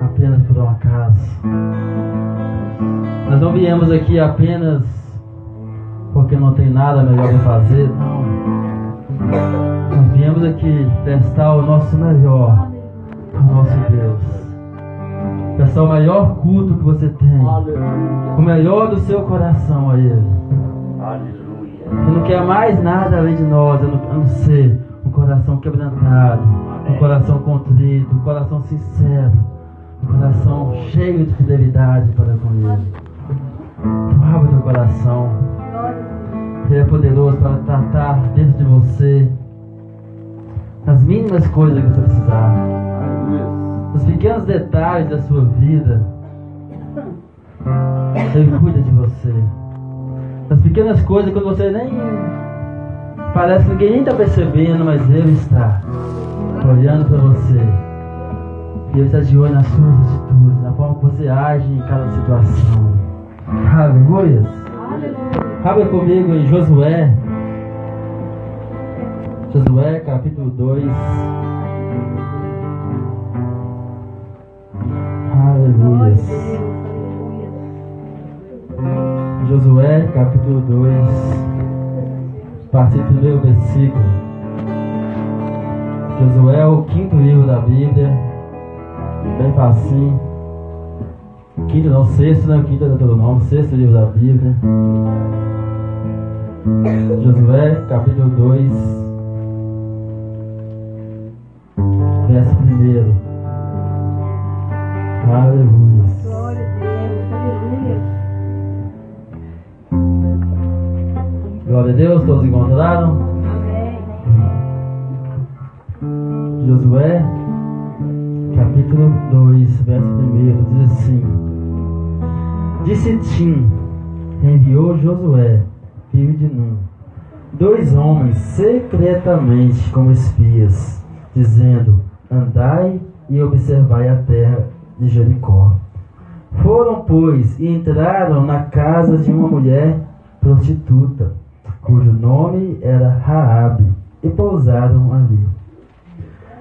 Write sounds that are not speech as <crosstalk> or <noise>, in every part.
apenas por um acaso. Nós não viemos aqui apenas porque não tem nada melhor para fazer, não. Nós viemos aqui testar o nosso melhor, o nosso Deus. Testar o maior culto que você tem, o melhor do seu coração a Ele. Aleluia. Você não quer mais nada além de nós, a não ser um coração quebrantado, um coração contrito, um coração sincero coração cheio de fidelidade para com Ele. Abra teu coração. Ele é poderoso para tratar dentro de você as mínimas coisas que você precisar. Os pequenos detalhes da sua vida. Ele cuida de você. As pequenas coisas quando você nem. Parece que ninguém está percebendo, mas Ele está olhando para você Deus está de olho nas suas atitudes, na forma que você age em cada situação. Aleluia. Abra comigo em Josué. Josué capítulo 2. Aleluia. Josué capítulo 2. A partir do primeiro versículo. Josué é o quinto livro da Bíblia bem facinho. Quinto não, sexto, né? Quinto é todo nome, sexto livro da Bíblia. Josué, capítulo 2, verso 1. Aleluia. Glória a Deus, aleluia. Glória a Deus, todos encontraram? Josué capítulo 2, verso 1, diz assim: Disse Tim, enviou Josué, filho de Nun, dois homens secretamente como espias, dizendo: Andai e observai a terra de Jericó. Foram, pois, e entraram na casa de uma mulher prostituta, cujo nome era Raabe, e pousaram ali.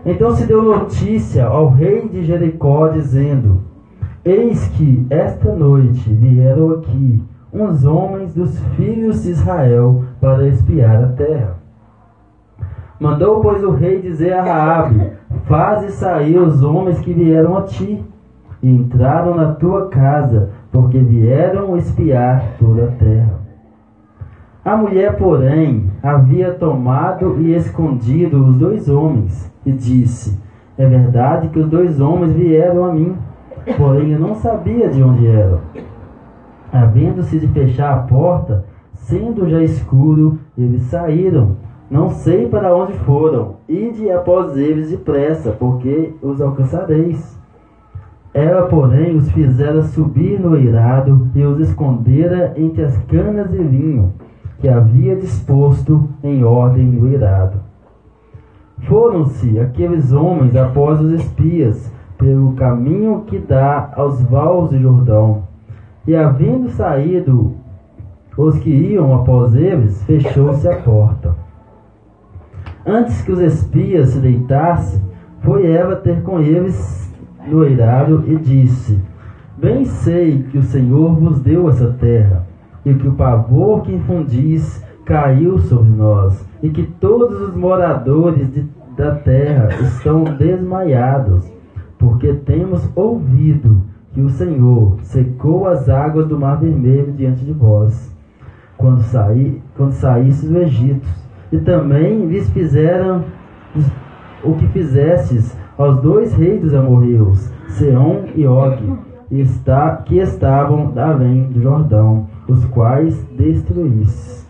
Então se deu notícia ao rei de Jericó, dizendo: Eis que esta noite vieram aqui uns homens dos filhos de Israel para espiar a terra. Mandou, pois, o rei dizer a Raabe: Faze sair os homens que vieram a ti, e entraram na tua casa, porque vieram espiar toda a terra. A mulher, porém, havia tomado e escondido os dois homens e disse: É verdade que os dois homens vieram a mim, porém eu não sabia de onde eram. Havendo-se de fechar a porta, sendo já escuro, eles saíram. Não sei para onde foram. Ide após eles depressa, porque os alcançareis. Ela, porém, os fizera subir no eirado e os escondera entre as canas de vinho que havia disposto em ordem no eirado. Foram-se aqueles homens após os espias, pelo caminho que dá aos vales de Jordão. E havendo saído os que iam após eles, fechou-se a porta. Antes que os espias se deitassem, foi Eva ter com eles no eirado e disse: Bem sei que o Senhor vos deu essa terra, e que o pavor que infundis caiu sobre nós, e que todos os moradores de, da terra estão desmaiados, porque temos ouvido que o Senhor secou as águas do Mar Vermelho diante de vós, quando, saí, quando saístes do Egito, e também lhes fizeram o que fizestes aos dois reis dos amorreus, Seom e Og, que estavam além do Jordão, os quais destruístes.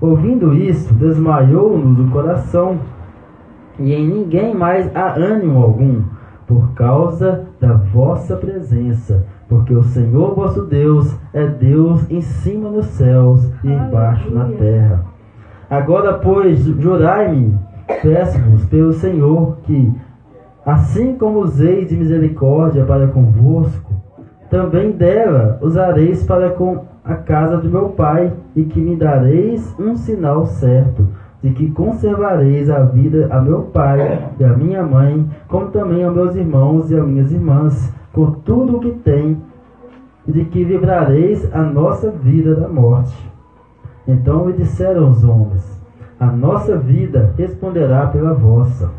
Ouvindo isso, desmaiou-nos o coração, e em ninguém mais há ânimo algum, por causa da vossa presença, porque o Senhor vosso Deus é Deus em cima nos céus e embaixo na terra. Agora, pois, jurai-me, peço-vos pelo Senhor, que, assim como useis de misericórdia para convosco, também dela usareis para com a casa de meu pai, e que me dareis um sinal certo, de que conservareis a vida a meu pai e a minha mãe, como também a meus irmãos e a minhas irmãs, com tudo o que tem, e de que livrareis a nossa vida da morte. Então me disseram os homens: A nossa vida responderá pela vossa.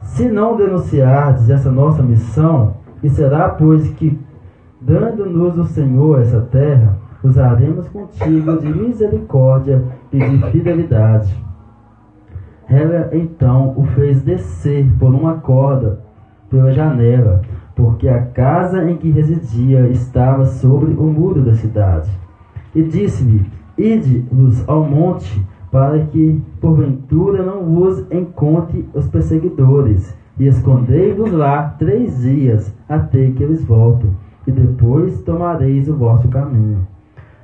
Se não denunciardes essa nossa missão, e será, pois, que, dando-nos o Senhor essa terra, usaremos contigo de misericórdia e de fidelidade. Ela então o fez descer por uma corda pela janela, porque a casa em que residia estava sobre o muro da cidade. E disse-me: Ide-vos ao monte, para que porventura não vos encontre os perseguidores, e escondei-vos lá três dias, até que eles voltem, e depois tomareis o vosso caminho.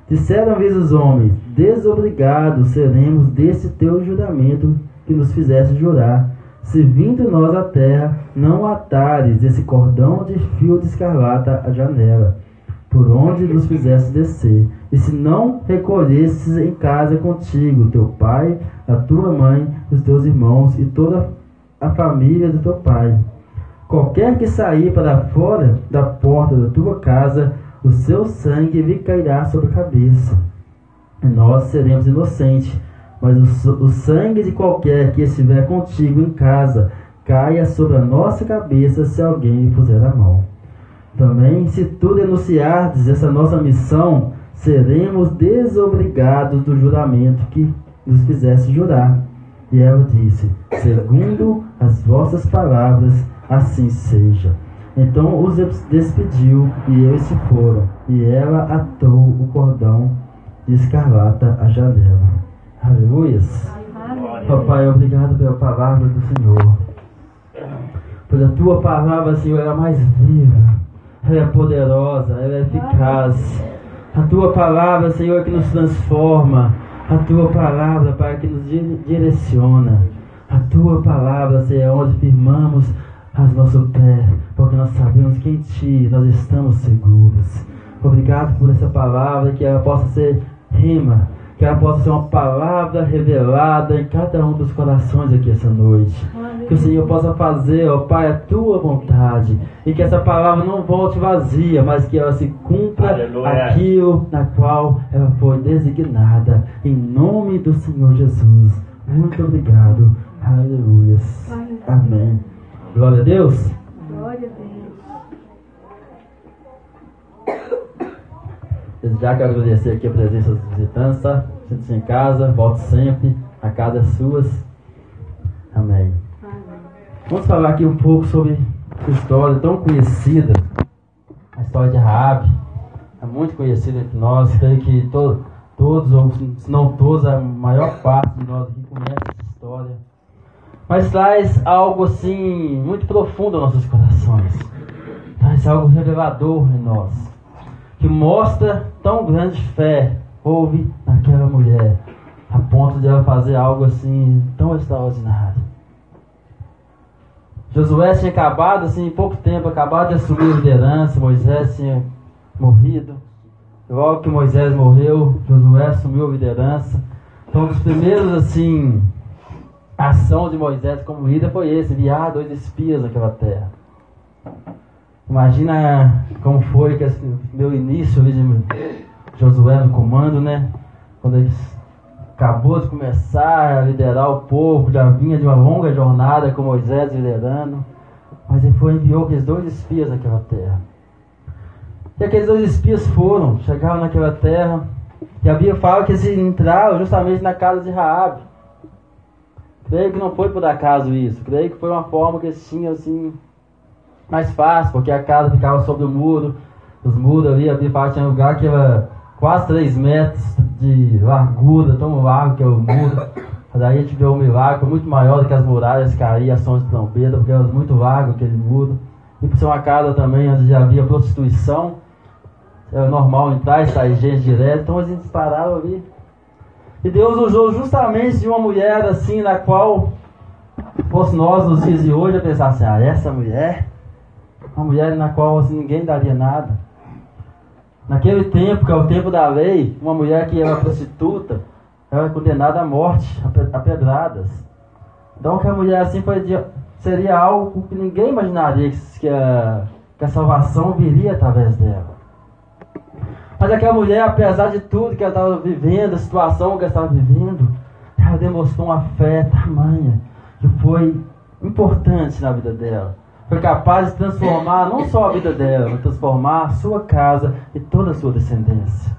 Disseram-lhes os homens: Desobrigados seremos desse teu juramento que nos fizeste jurar. Se vindo nós à terra, não atares esse cordão de fio de escarlata à janela, por onde nos fizeste descer. E se não recolhesses em casa contigo teu pai, a tua mãe, os teus irmãos e toda a família do teu pai. Qualquer que sair para fora da porta da tua casa, o seu sangue lhe cairá sobre a cabeça. E nós seremos inocentes, mas o, o sangue de qualquer que estiver contigo em casa caia sobre a nossa cabeça se alguém lhe puser a mão. Também, se tu denunciardes essa nossa missão, seremos desobrigados do juramento que nos fizesse jurar. E ela disse: Segundo as vossas palavras, assim seja. Então os despediu e eles se foram, e ela atou o cordão de escarlata à janela. Aleluias. Papai, obrigado pela palavra do Senhor. Pois a tua palavra, Senhor, é a mais viva, ela é poderosa, ela é eficaz. A tua palavra, Senhor, é que nos transforma. A tua palavra, Pai, que nos direciona. A tua palavra, Senhor, é onde firmamos as nosso pé, porque nós sabemos que em Ti nós estamos seguros. Obrigado por essa palavra, que ela possa ser rima, que ela possa ser uma palavra revelada em cada um dos corações aqui essa noite. Que o Senhor possa fazer, ó Pai, a tua vontade. E que essa palavra não volte vazia, mas que ela se cumpra Aleluia. aquilo na qual ela foi designada. Em nome do Senhor Jesus. Muito obrigado. Aleluia. Amém. Glória a Deus. Glória a Deus. Já quero agradecer aqui a presença dos visitantes, tá? Sinta-se em casa, volte sempre, a casa é sua. Amém. Amém. Vamos falar aqui um pouco sobre essa história tão conhecida, a história de Raab. É muito conhecida entre nós, creio que to todos, ou se não todos, a maior parte de nós aqui conhece mas traz algo assim muito profundo aos nossos corações. Traz algo revelador em nós, que mostra tão grande fé houve naquela mulher, a ponto de ela fazer algo assim tão extraordinário. Josué tinha acabado, assim, em pouco tempo, acabado de assumir a liderança, Moisés tinha morrido. Logo que Moisés morreu, Josué assumiu a liderança. Então, um dos primeiros, assim, a ação de Moisés como líder foi esse, enviar dois espias naquela terra. Imagina como foi que esse meu início ali de Josué no comando, né? Quando ele acabou de começar a liderar o povo, já vinha de uma longa jornada com Moisés liderando. Mas ele foi enviou aqueles dois espias naquela terra. E aqueles dois espias foram, chegaram naquela terra, e havia fala que eles entraram justamente na casa de Raabe. Creio que não foi por acaso isso. Creio que foi uma forma que eles tinham assim mais fácil, porque a casa ficava sobre o muro. Os muros ali, a parte tinha um lugar que era quase 3 metros de largura, tão largo que é o muro. Daí a gente vê um milagre muito maior do que as muralhas caíam, as sons de trombeta, porque era muito largo aquele muro. E por ser uma casa também onde já havia prostituição, era normal entrar e sair gente direto, então a gente pararam ali e Deus usou justamente de uma mulher assim, na qual fosse nós nos dias de hoje a pensar assim, ah, essa mulher, uma mulher na qual assim, ninguém daria nada. Naquele tempo, que é o tempo da lei, uma mulher que era prostituta, ela é condenada à morte, a pedradas. Então que a mulher assim foi seria algo que ninguém imaginaria que a, que a salvação viria através dela. Mas aquela mulher, apesar de tudo que ela estava vivendo, a situação que ela estava vivendo, ela demonstrou uma fé tamanha que foi importante na vida dela. Foi capaz de transformar não só a vida dela, mas transformar a sua casa e toda a sua descendência.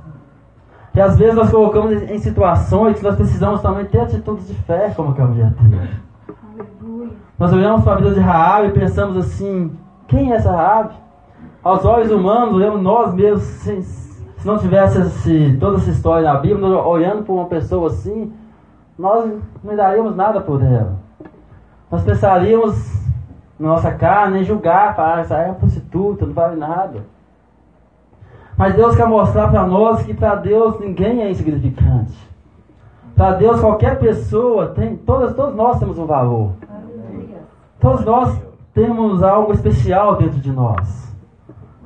E às vezes nós colocamos em situações que nós precisamos também ter atitudes de fé, como aquela mulher teve. Nós olhamos para a vida de Raab e pensamos assim: quem é essa Raab? Aos olhos humanos, olhamos nós mesmos, se, não tivesse esse, toda essa história na Bíblia, olhando para uma pessoa assim, nós não daríamos nada por ela. Nós pensaríamos na nossa carne em julgar, falar, essa é prostituta, não vale nada. Mas Deus quer mostrar para nós que para Deus ninguém é insignificante. Para Deus qualquer pessoa tem, todas, todos nós temos um valor. Todos nós temos algo especial dentro de nós.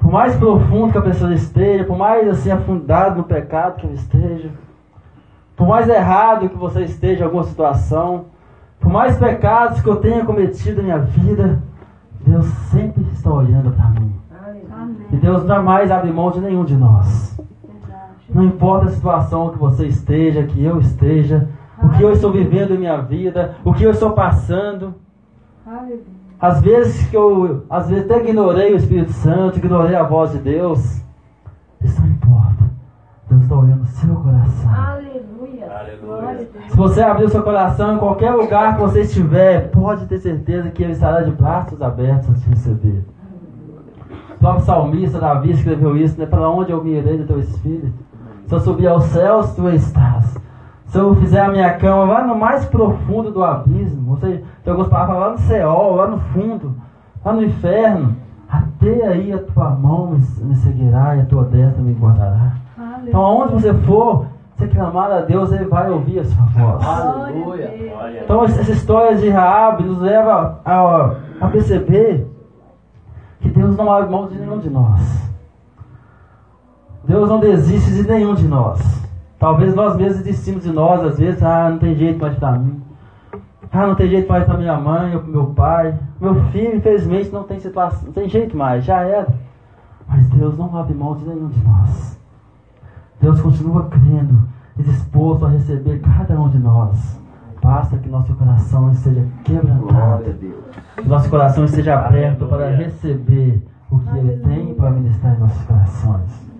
Por mais profundo que a pessoa esteja, por mais assim afundado no pecado que ela esteja, por mais errado que você esteja em alguma situação, por mais pecados que eu tenha cometido na minha vida, Deus sempre está olhando para mim. E Deus jamais abre mão de nenhum de nós. Não importa a situação que você esteja, que eu esteja, o que eu estou vivendo em minha vida, o que eu estou passando. Às vezes que eu, às vezes até ignorei o Espírito Santo, ignorei a voz de Deus. Isso não importa. Deus está olhando o seu coração. Aleluia. Aleluia. Se você abrir o seu coração em qualquer lugar que você estiver, pode ter certeza que Ele estará de braços abertos a te receber. O próprio salmista Davi escreveu isso, né? Para onde eu me irei do teu espírito? Se eu subir aos céus, tu estás. Se eu fizer a minha cama lá no mais profundo do abismo, ou seja, tem algumas palavras lá no céu, lá no fundo, lá no inferno, até aí a tua mão me seguirá e a tua destra me guardará. Aleluia. Então, aonde você for, você clamar a Deus, Ele vai ouvir a sua voz. Aleluia. Então, essa história de Raab nos leva a, a perceber que Deus não abre mão de nenhum de nós. Deus não desiste de nenhum de nós. Talvez nós mesmos desistimos de nós, às vezes, ah, não tem jeito mais para mim. Ah, não tem jeito mais para minha mãe ou para meu pai. Meu filho, infelizmente, não tem situação, não tem jeito mais, já era. Mas Deus não abre mão de nenhum de nós. Deus continua crendo e disposto a receber cada um de nós. Basta que nosso coração esteja quebrantado. Que nosso coração esteja aberto para receber o que Ele tem para ministrar em nossos corações.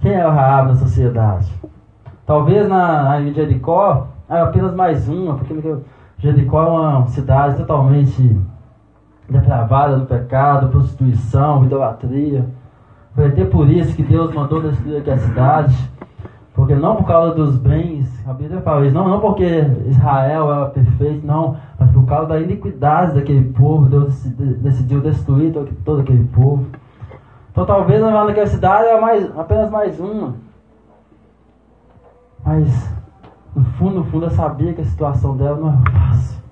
Quem é o Raab na sociedade? Talvez na, na Jericó é apenas mais uma, porque Jericó é uma cidade totalmente depravada no pecado, prostituição, idolatria. Foi até por isso que Deus mandou destruir a cidade. Porque não por causa dos bens, a Bíblia fala isso, não, não porque Israel era perfeito, não, mas por causa da iniquidade daquele povo, Deus decidiu destruir todo, aquele povo. Então talvez naquela cidade era mais, apenas mais uma. Mas no fundo, no fundo, eu sabia que a situação dela não era fácil.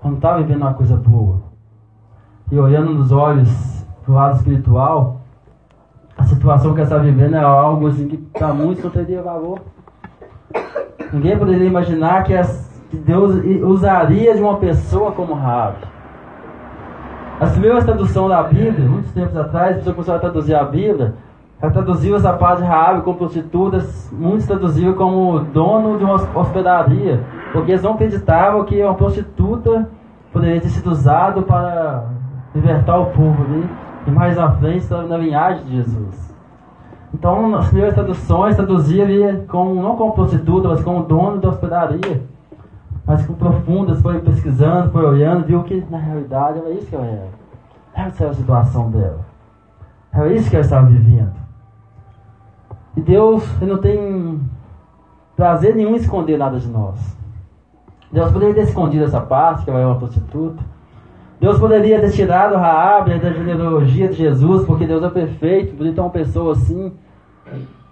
Ela não estava vivendo uma coisa boa. E olhando nos olhos pro lado espiritual, a situação que ela está vivendo é algo assim que para muitos não teria valor. Ninguém poderia imaginar que, Deus usaria de uma pessoa como Raab. As primeiras traduções da Bíblia, muitos tempos atrás, a pessoa começou a traduzir a Bíblia, ela traduziu essa parte de Raab como prostitutas, muitos traduziam como dono de uma hospedaria, porque eles não acreditavam que uma prostituta poderia ter sido usado para libertar o povo ali. E mais à frente, na linhagem de Jesus. Então, as primeiras traduções traduzia ali como, não como prostituta, mas como dono da hospedaria. Mas com profundas, foi pesquisando, foi olhando, viu que na realidade era isso que ela era. Essa era a situação dela. Era isso que ela estava vivendo. E Deus ele não tem prazer nenhum em esconder nada de nós. Deus poderia ter escondido essa parte, que ela é uma prostituta. Deus poderia ter tirado Raab da genealogia de Jesus, porque Deus é perfeito, podia ter uma pessoa assim.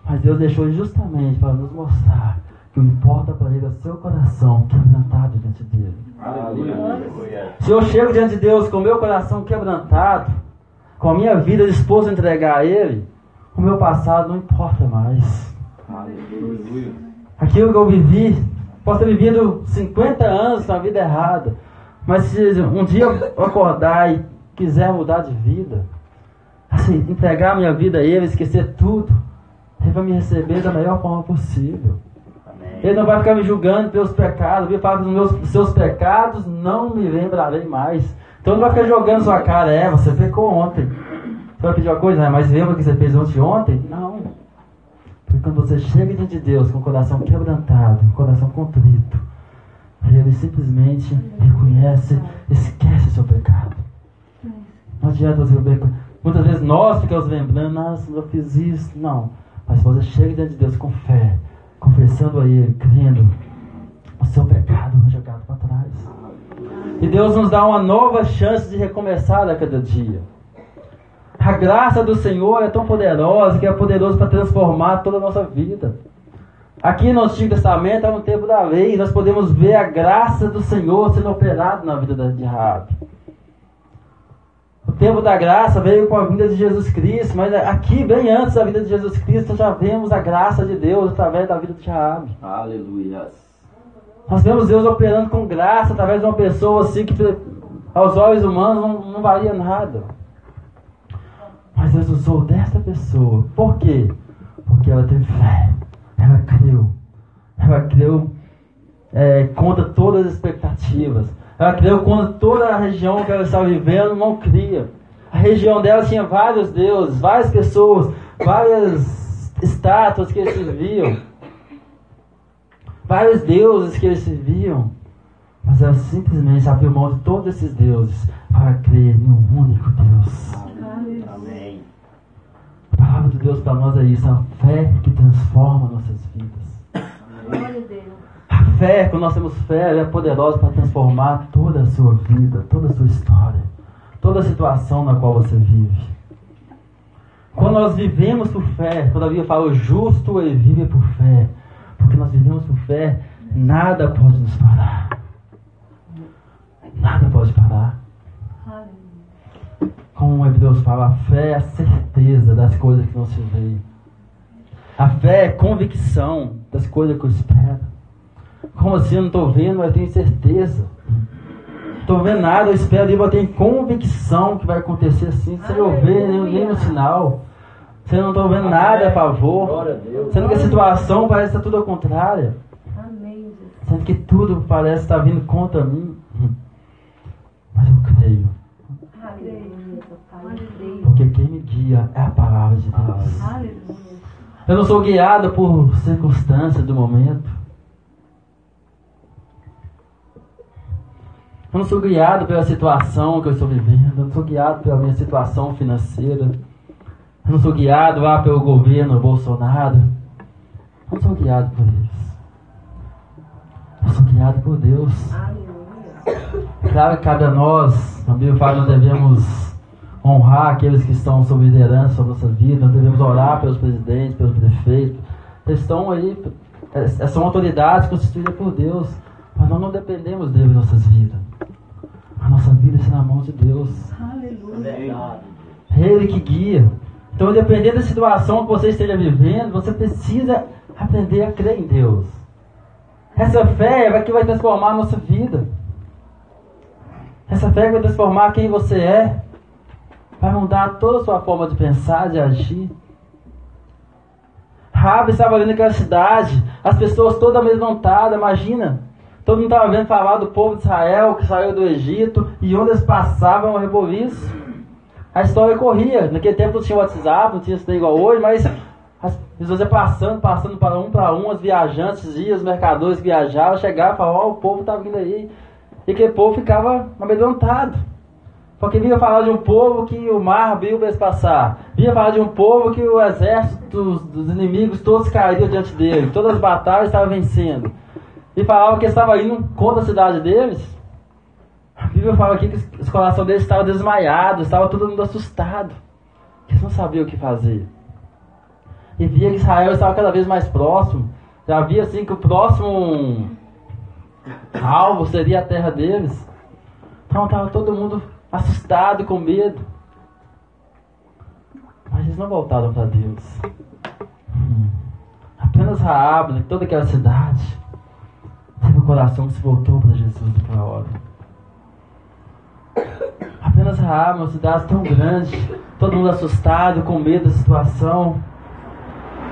Mas Deus deixou justamente para nos mostrar que o importa para Ele é o seu coração quebrantado diante dele. Aleluia. Se eu chego diante de Deus com o meu coração quebrantado, com a minha vida disposto a entregar a Ele, o meu passado não importa mais. Aleluia. aquilo que eu vivi, posso ter vivido 50 anos na vida errada, mas se um dia eu acordar e quiser mudar de vida, assim, entregar minha vida a Ele, esquecer tudo, Ele vai me receber da melhor forma possível. Ele não vai ficar me julgando pelos pecados. Ele fala que os meus, seus pecados não me lembrarei mais. Então não vai ficar jogando sua cara. É, você pecou ontem. Você vai pedir uma coisa, né? mas lembra que você fez ontem ontem? Não. Porque quando você chega diante de Deus com o coração quebrantado, com o coração contrito, ele simplesmente reconhece, esquece seu pecado. Não adianta você ver. Muitas vezes nós ficamos lembrando, nossa, eu fiz isso. Não. Mas você chega diante de Deus com fé, confessando a Ele, crendo, o seu pecado é jogado para trás. E Deus nos dá uma nova chance de recomeçar a cada dia. A graça do Senhor é tão poderosa que é poderoso para transformar toda a nossa vida. Aqui no Antigo Testamento, é no tempo da lei, nós podemos ver a graça do Senhor sendo operada na vida de Raab. O tempo da graça veio com a vinda de Jesus Cristo, mas aqui, bem antes da vinda de Jesus Cristo, já vemos a graça de Deus através da vida de Raab. Aleluia. Nós vemos Deus operando com graça através de uma pessoa assim que aos olhos humanos não, não valia nada. Mas Deus usou desta pessoa. Por quê? Porque ela teve fé. Ela creu. Ela creu é, contra todas as expectativas. Ela creu contra toda a região que ela estava vivendo não cria. A região dela tinha vários deuses, várias pessoas, várias estátuas que eles serviam. Vários deuses que eles serviam. Mas ela simplesmente abriu mão de todos esses deuses para crer em um único Deus. Amém. A palavra de Deus para nós é isso, a fé que transforma nossas vidas. A fé, quando nós temos fé, ela é poderosa para transformar toda a sua vida, toda a sua história, toda a situação na qual você vive. Quando nós vivemos por fé, quando a Bíblia fala o justo ele vive por fé, porque nós vivemos por fé, nada pode nos parar. Nada pode parar. Como o Hebreus fala, a fé é a certeza das coisas que não se vê. A fé é convicção das coisas que eu espero. Como assim? Eu não estou vendo, mas eu tenho certeza. Não estou vendo nada, eu espero e eu tenho convicção que vai acontecer assim, sem eu ver nem, nem no sinal. Você não está vendo nada a favor. Sendo que a situação parece estar tudo ao contrário. Sendo que tudo parece estar vindo contra mim. Mas eu creio. Guia é a palavra de Deus. Eu não sou guiado por circunstâncias do momento. Eu não sou guiado pela situação que eu estou vivendo. Eu não sou guiado pela minha situação financeira. Eu não sou guiado lá pelo governo Bolsonaro. Eu não sou guiado por eles. Eu sou guiado por Deus. Claro que cada nós, a Bíblia fala, nós devemos honrar aqueles que estão sob liderança sobre nossa vida, nós devemos orar pelos presidentes, pelos prefeitos. Eles estão aí, é, são autoridades constituídas por Deus, mas nós não dependemos deles em nossas vidas. A nossa vida está na mão de Deus. Aleluia. É Ele que guia. Então, dependendo da situação que você esteja vivendo, você precisa aprender a crer em Deus. Essa fé é que vai transformar a nossa vida. Essa fé vai transformar quem você é. Vai mudar toda a sua forma de pensar, de agir. Rabi estava ali naquela cidade, as pessoas todas amedrontadas, imagina. Todo mundo estava vendo falar do povo de Israel que saiu do Egito e onde eles passavam a reboliço. A história corria. Naquele tempo não tinha WhatsApp, não tinha isso igual hoje, mas as pessoas iam passando, passando para um para um, as viajantes iam, os mercadores que viajavam, chegavam e falavam, ó, oh, o povo está vindo aí. E aquele povo ficava amedrontado. Porque vinha falar de um povo que o mar abriu para passar. Vinha falar de um povo que o exército dos, dos inimigos todos caíram diante dele. Todas as batalhas estavam vencendo. E falava que estava indo contra a cidade deles. A Bíblia fala aqui que o coração deles estava desmaiado, estava todo mundo assustado. Eles não sabiam o que fazer. E via que Israel estava cada vez mais próximo. Já via assim que o próximo alvo seria a terra deles. Então estava todo mundo assustado, com medo. Mas eles não voltaram para Deus. Hum. Apenas Raab, de toda aquela cidade, teve o coração que se voltou para Jesus naquela hora. Apenas Raab, uma cidade tão grande, todo mundo assustado, com medo da situação.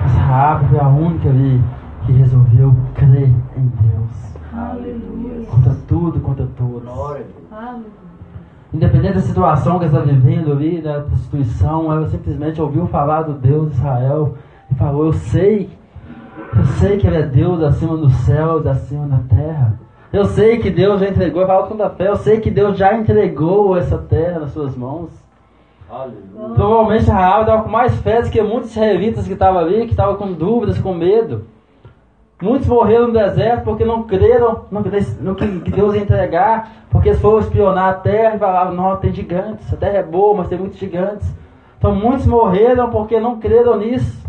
Mas Raab foi a única ali que resolveu crer em Deus. Aleluia. Contra tudo, contra todos. Glória a Deus. Independente da situação que ela está vivendo ali, da prostituição, ela simplesmente ouviu falar do Deus de Israel e falou: Eu sei, eu sei que Ele é Deus acima dos céus, acima da terra. Eu sei que Deus já entregou, fala com a fé, eu sei que Deus já entregou essa terra nas suas mãos. Aleluia. Provavelmente Raab estava com mais fé do que muitos israelitas que estavam ali, que estavam com dúvidas, com medo. Muitos morreram no deserto porque não creram no que no que que Deus ia entregar, porque eles foram espionar a terra e falavam, não, tem gigantes, a terra é boa, mas tem muitos gigantes. Então muitos morreram porque não creram nisso.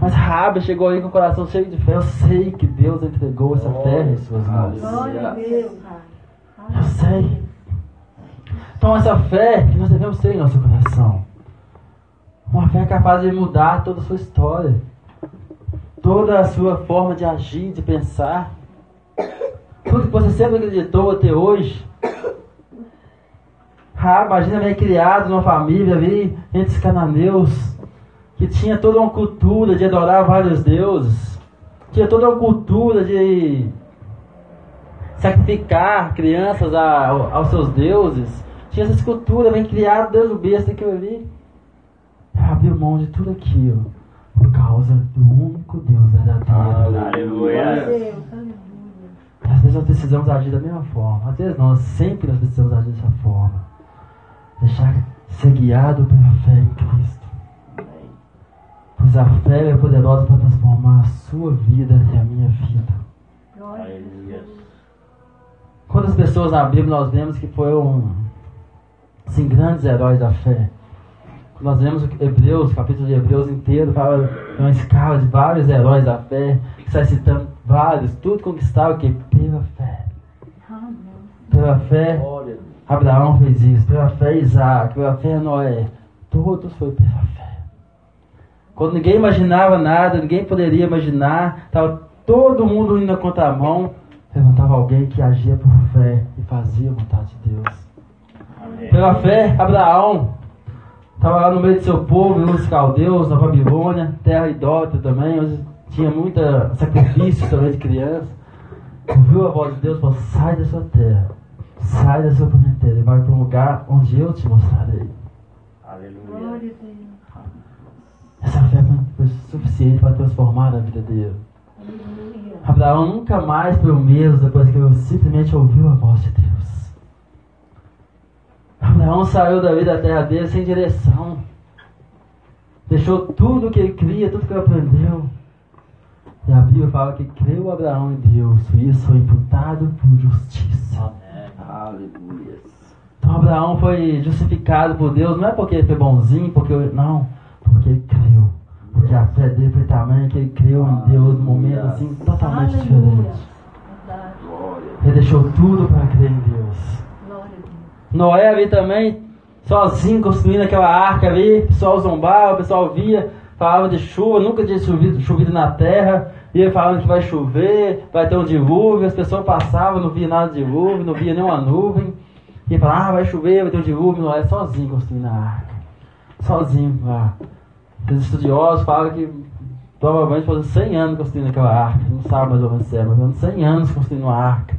Mas Rabi chegou aí com o coração cheio de fé. Eu sei que Deus entregou essa terra em suas mãos. Eu sei. Então essa fé que nós devemos ter em nosso coração. Uma fé capaz de mudar toda a sua história. Toda a sua forma de agir, de pensar. Tudo que você sempre acreditou até hoje. Ah, imagina bem criado numa família ali, entre os cananeus, que tinha toda uma cultura de adorar vários deuses. Tinha toda uma cultura de sacrificar crianças a- aos seus deuses. Tinha essa escultura bem criada desde o berço aquilo ali. Abriu mão de tudo aquilo por causa do único Deus verdadeiro. Aleluia. Às vezes nós precisamos agir da mesma forma. Às vezes não, sempre nós precisamos agir dessa forma. Deixar ser guiado pela fé em Cristo. Pois a fé é poderosa para transformar a sua vida e a minha vida. Glória a Deus. Aleluia. Quantas pessoas na Bíblia nós vemos que foram assim, grandes heróis da fé? Nós vemos o Hebreus, capítulo de Hebreus inteiro, fala de uma escala de vários heróis da fé, que está citando vários, tudo conquistado que pela fé. Pela fé, a. Abraão fez isso, pela fé Isaac, pela fé Noé. Todos foi pela fé. Quando ninguém imaginava nada, ninguém poderia imaginar, estava todo mundo indo na contramão, levantava alguém que agia por fé e fazia a vontade de Deus. Amém. Pela fé, Abraão estava lá no meio do seu povo, nos caldeus, na Babilônia, terra idólatra também, onde tinha muita sacrifício também de criança. Ouviu a voz de Deus e falou: sai da sua terra, sai da sua parentela e vai para um lugar onde eu te mostrarei. Aleluia. Glória a Deus. Essa fé foi- suficiente para transformar a vida dele. Aleluia. Abraão nunca mais foi o mesmo depois que ele simplesmente ouviu a voz de Deus. Abraão saiu da vida da terra dele sem direção. Deixou tudo que ele cria, tudo que ele aprendeu. E a Bíblia fala que creu Abraão em Deus, e isso foi imputado por justiça. Amém. Aleluia. Então Abraão foi justificado por Deus, não é porque ele foi bonzinho, porque não, porque ele creu. Porque a fé dele foi tamanha que ele creu em Deus num momento assim totalmente Aleluia. diferente. Ele deixou tudo para crer em Deus. A. Noé ali também, sozinho construindo aquela arca ali, o pessoal zombava, o pessoal via, falava de chuva, nunca tinha chovido, chovido na terra, ele falando que vai chover, vai ter um dilúvio, as pessoas passavam, não via nada de dilúvio, não via nenhuma nuvem, ele falava, ah, vai chover, vai ter um dilúvio, Noé sozinho construindo a arca, sozinho lá. Os estudiosos falam que provavelmente foram 100 anos construindo aquela arca, não sabe mais ou menos se é, mas foram 100 anos construindo uma arca.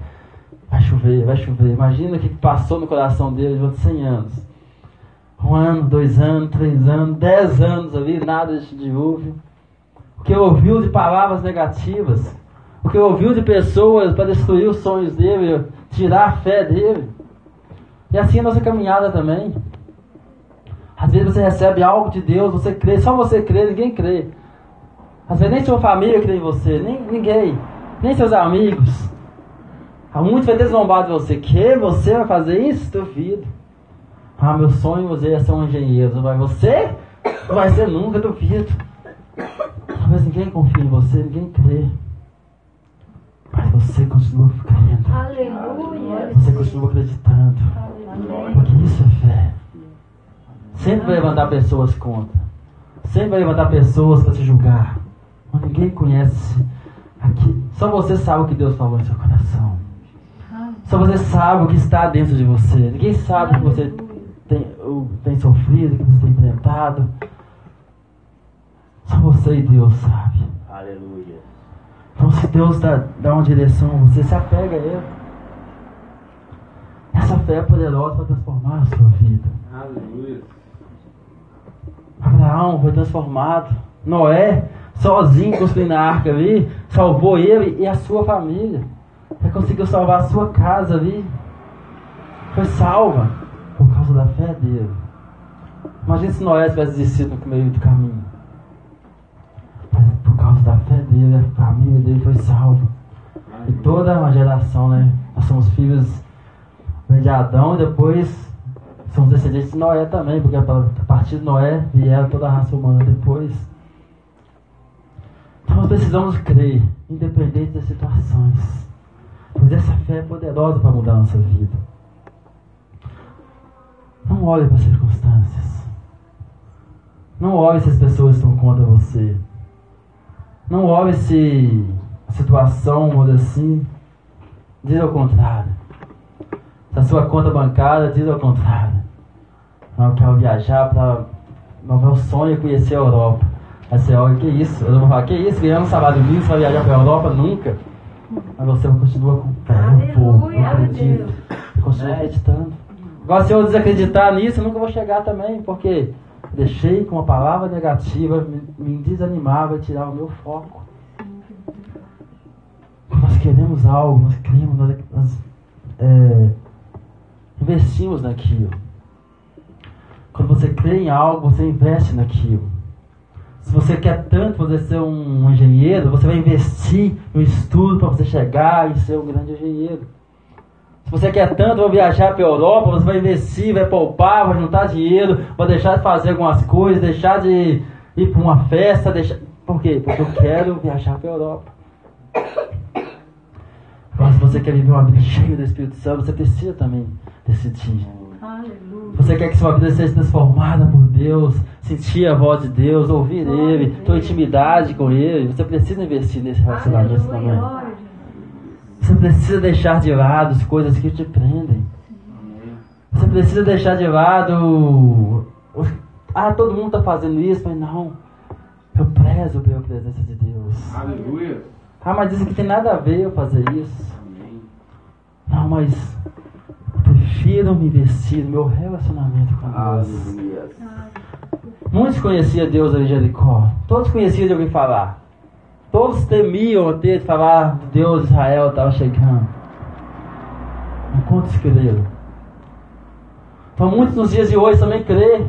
Vai chover, vai chover. Imagina o que passou no coração dele durante 100 anos. Um ano, dois anos, três anos, dez anos ali, nada de dilúvio. O que ouviu de palavras negativas. O que ouviu de pessoas para destruir os sonhos dele, tirar a fé dele. E assim a nossa caminhada também. Às vezes você recebe algo de Deus, você crê, só você crê, ninguém crê. Às vezes nem sua família crê em você, nem ninguém, nem seus amigos. Há muitos vai ter zombado de você. Que você vai fazer isso? Duvido. Ah, meu sonho você é ser um engenheiro. Mas você não vai ser nunca, duvido. Talvez ninguém confie em você, ninguém crê. Mas você continua crendo. Aleluia. Você continua acreditando. Aleluia. Porque isso é fé. Sempre vai levantar pessoas contra. Sempre vai levantar pessoas para te julgar. Mas ninguém conhece aqui. Só você sabe o que Deus falou em seu coração. Só você sabe o que está dentro de você. Ninguém sabe o que você tem, o- tem sofrido, o que você tem enfrentado. Só você e Deus sabe. Aleluia. Então se Deus dá, dá uma direção a você, se apega a Ele. Essa fé é poderosa para transformar a sua vida. Aleluia. Abraão foi transformado. Noé, sozinho construindo a arca ali, salvou ele e a sua família. Ele conseguiu salvar a sua casa ali. Foi salva por causa da fé dele. Imagina se Noé tivesse desistido no meio do caminho. Mas por causa da fé dele, a família dele foi salva. E toda uma geração, né? Nós somos filhos de Adão e depois somos descendentes de Noé também, porque a partir de Noé vieram toda a raça humana depois. Então nós precisamos crer, independente das situações. Pois essa fé é poderosa para mudar a nossa vida. Não olhe para as circunstâncias. Não olhe se as pessoas estão contra você. Não olhe se a situação muda assim. Diz ao contrário. Se a sua conta bancária diz ao contrário. Não, eu quero viajar para. Meu meu sonho é conhecer a Europa. Aí você olha, que isso? Eu vou falar, que isso? Ganhando um salário mínimo, você vai viajar para a Europa? Nunca. Mas você continua com fé um pouco, não acredita. Você continua acreditando. Agora, se eu desacreditar nisso, eu nunca vou chegar também, porque deixei que uma palavra negativa me, me desanimava e tirava o meu foco. Nós queremos algo, nós queremos, nós, nós é, investimos naquilo. Quando você crê em algo, você investe naquilo. Se você quer tanto você ser um engenheiro, você vai investir no estudo para você chegar e ser um grande engenheiro. Se você quer tanto viajar para a Europa, você vai investir, vai poupar, vai juntar dinheiro, vai deixar de fazer algumas coisas, deixar de ir para uma festa, deixar... Por quê? Porque eu quero viajar para a Europa. Agora, se você quer viver uma vida <laughs> cheia do Espírito Santo, você precisa também decidir. Você quer que sua vida seja transformada por Deus, sentir a voz de Deus, ouvir Ele, ter intimidade com Ele. Você precisa investir nesse relacionamento também. Glória. Você precisa deixar de lado as coisas que te prendem. Você precisa deixar de lado. Ah, todo mundo está fazendo isso, mas não. Eu prezo pela presença de Deus. Aleluia. Ah, mas isso aqui tem nada a ver eu fazer isso. Amém. Não, mas eu prefiro me investir no meu relacionamento com Deus. Muitos conheciam Deus ali em Jericó. Todos conheciam de ouvir falar. Todos temiam ter de falar do Deus de Israel estava chegando. Mas quantos creram? Então muitos nos dias de hoje também crê.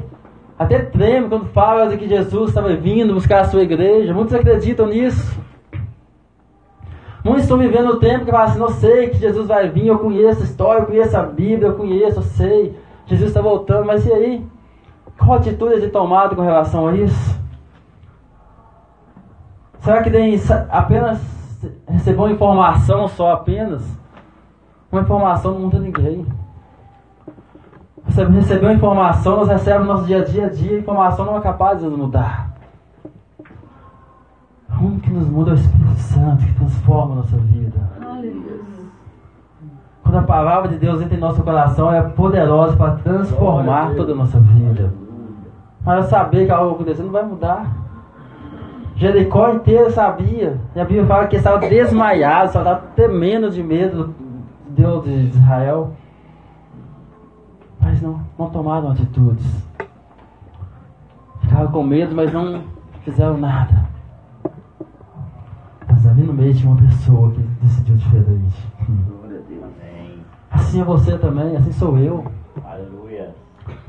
Até tremem quando falam de que Jesus estava vindo buscar a sua igreja. Muitos acreditam nisso. Muitos estão vivendo o tempo que falam assim, eu sei que Jesus vai vir, eu conheço a história, eu conheço a Bíblia, eu conheço, eu sei. Jesus está voltando, mas e aí? Qual atitude de tomada com relação a isso? Será que tem apenas recebeu informação só apenas? Uma informação não muda ninguém. Recebeu informação, nós recebemos no nosso dia a dia, dia, a informação não é capaz de nos mudar. O único que nos muda é o Espírito Santo, que transforma a nossa vida. Aleluia. Quando a palavra de Deus entra em nosso coração, ela é poderosa para transformar toda a nossa vida. Mas eu saber que algo acontecendo não vai mudar. Jericó inteiro sabia. E a Bíblia fala que estava desmaiado, só estava tremendo de medo do Deus de Israel. Mas não, não tomaram atitudes. Ficaram com medo, mas não fizeram nada. Ali no meio tinha uma pessoa que decidiu diferente. Glória a Deus. Amém. Assim é você também, assim sou eu. Aleluia.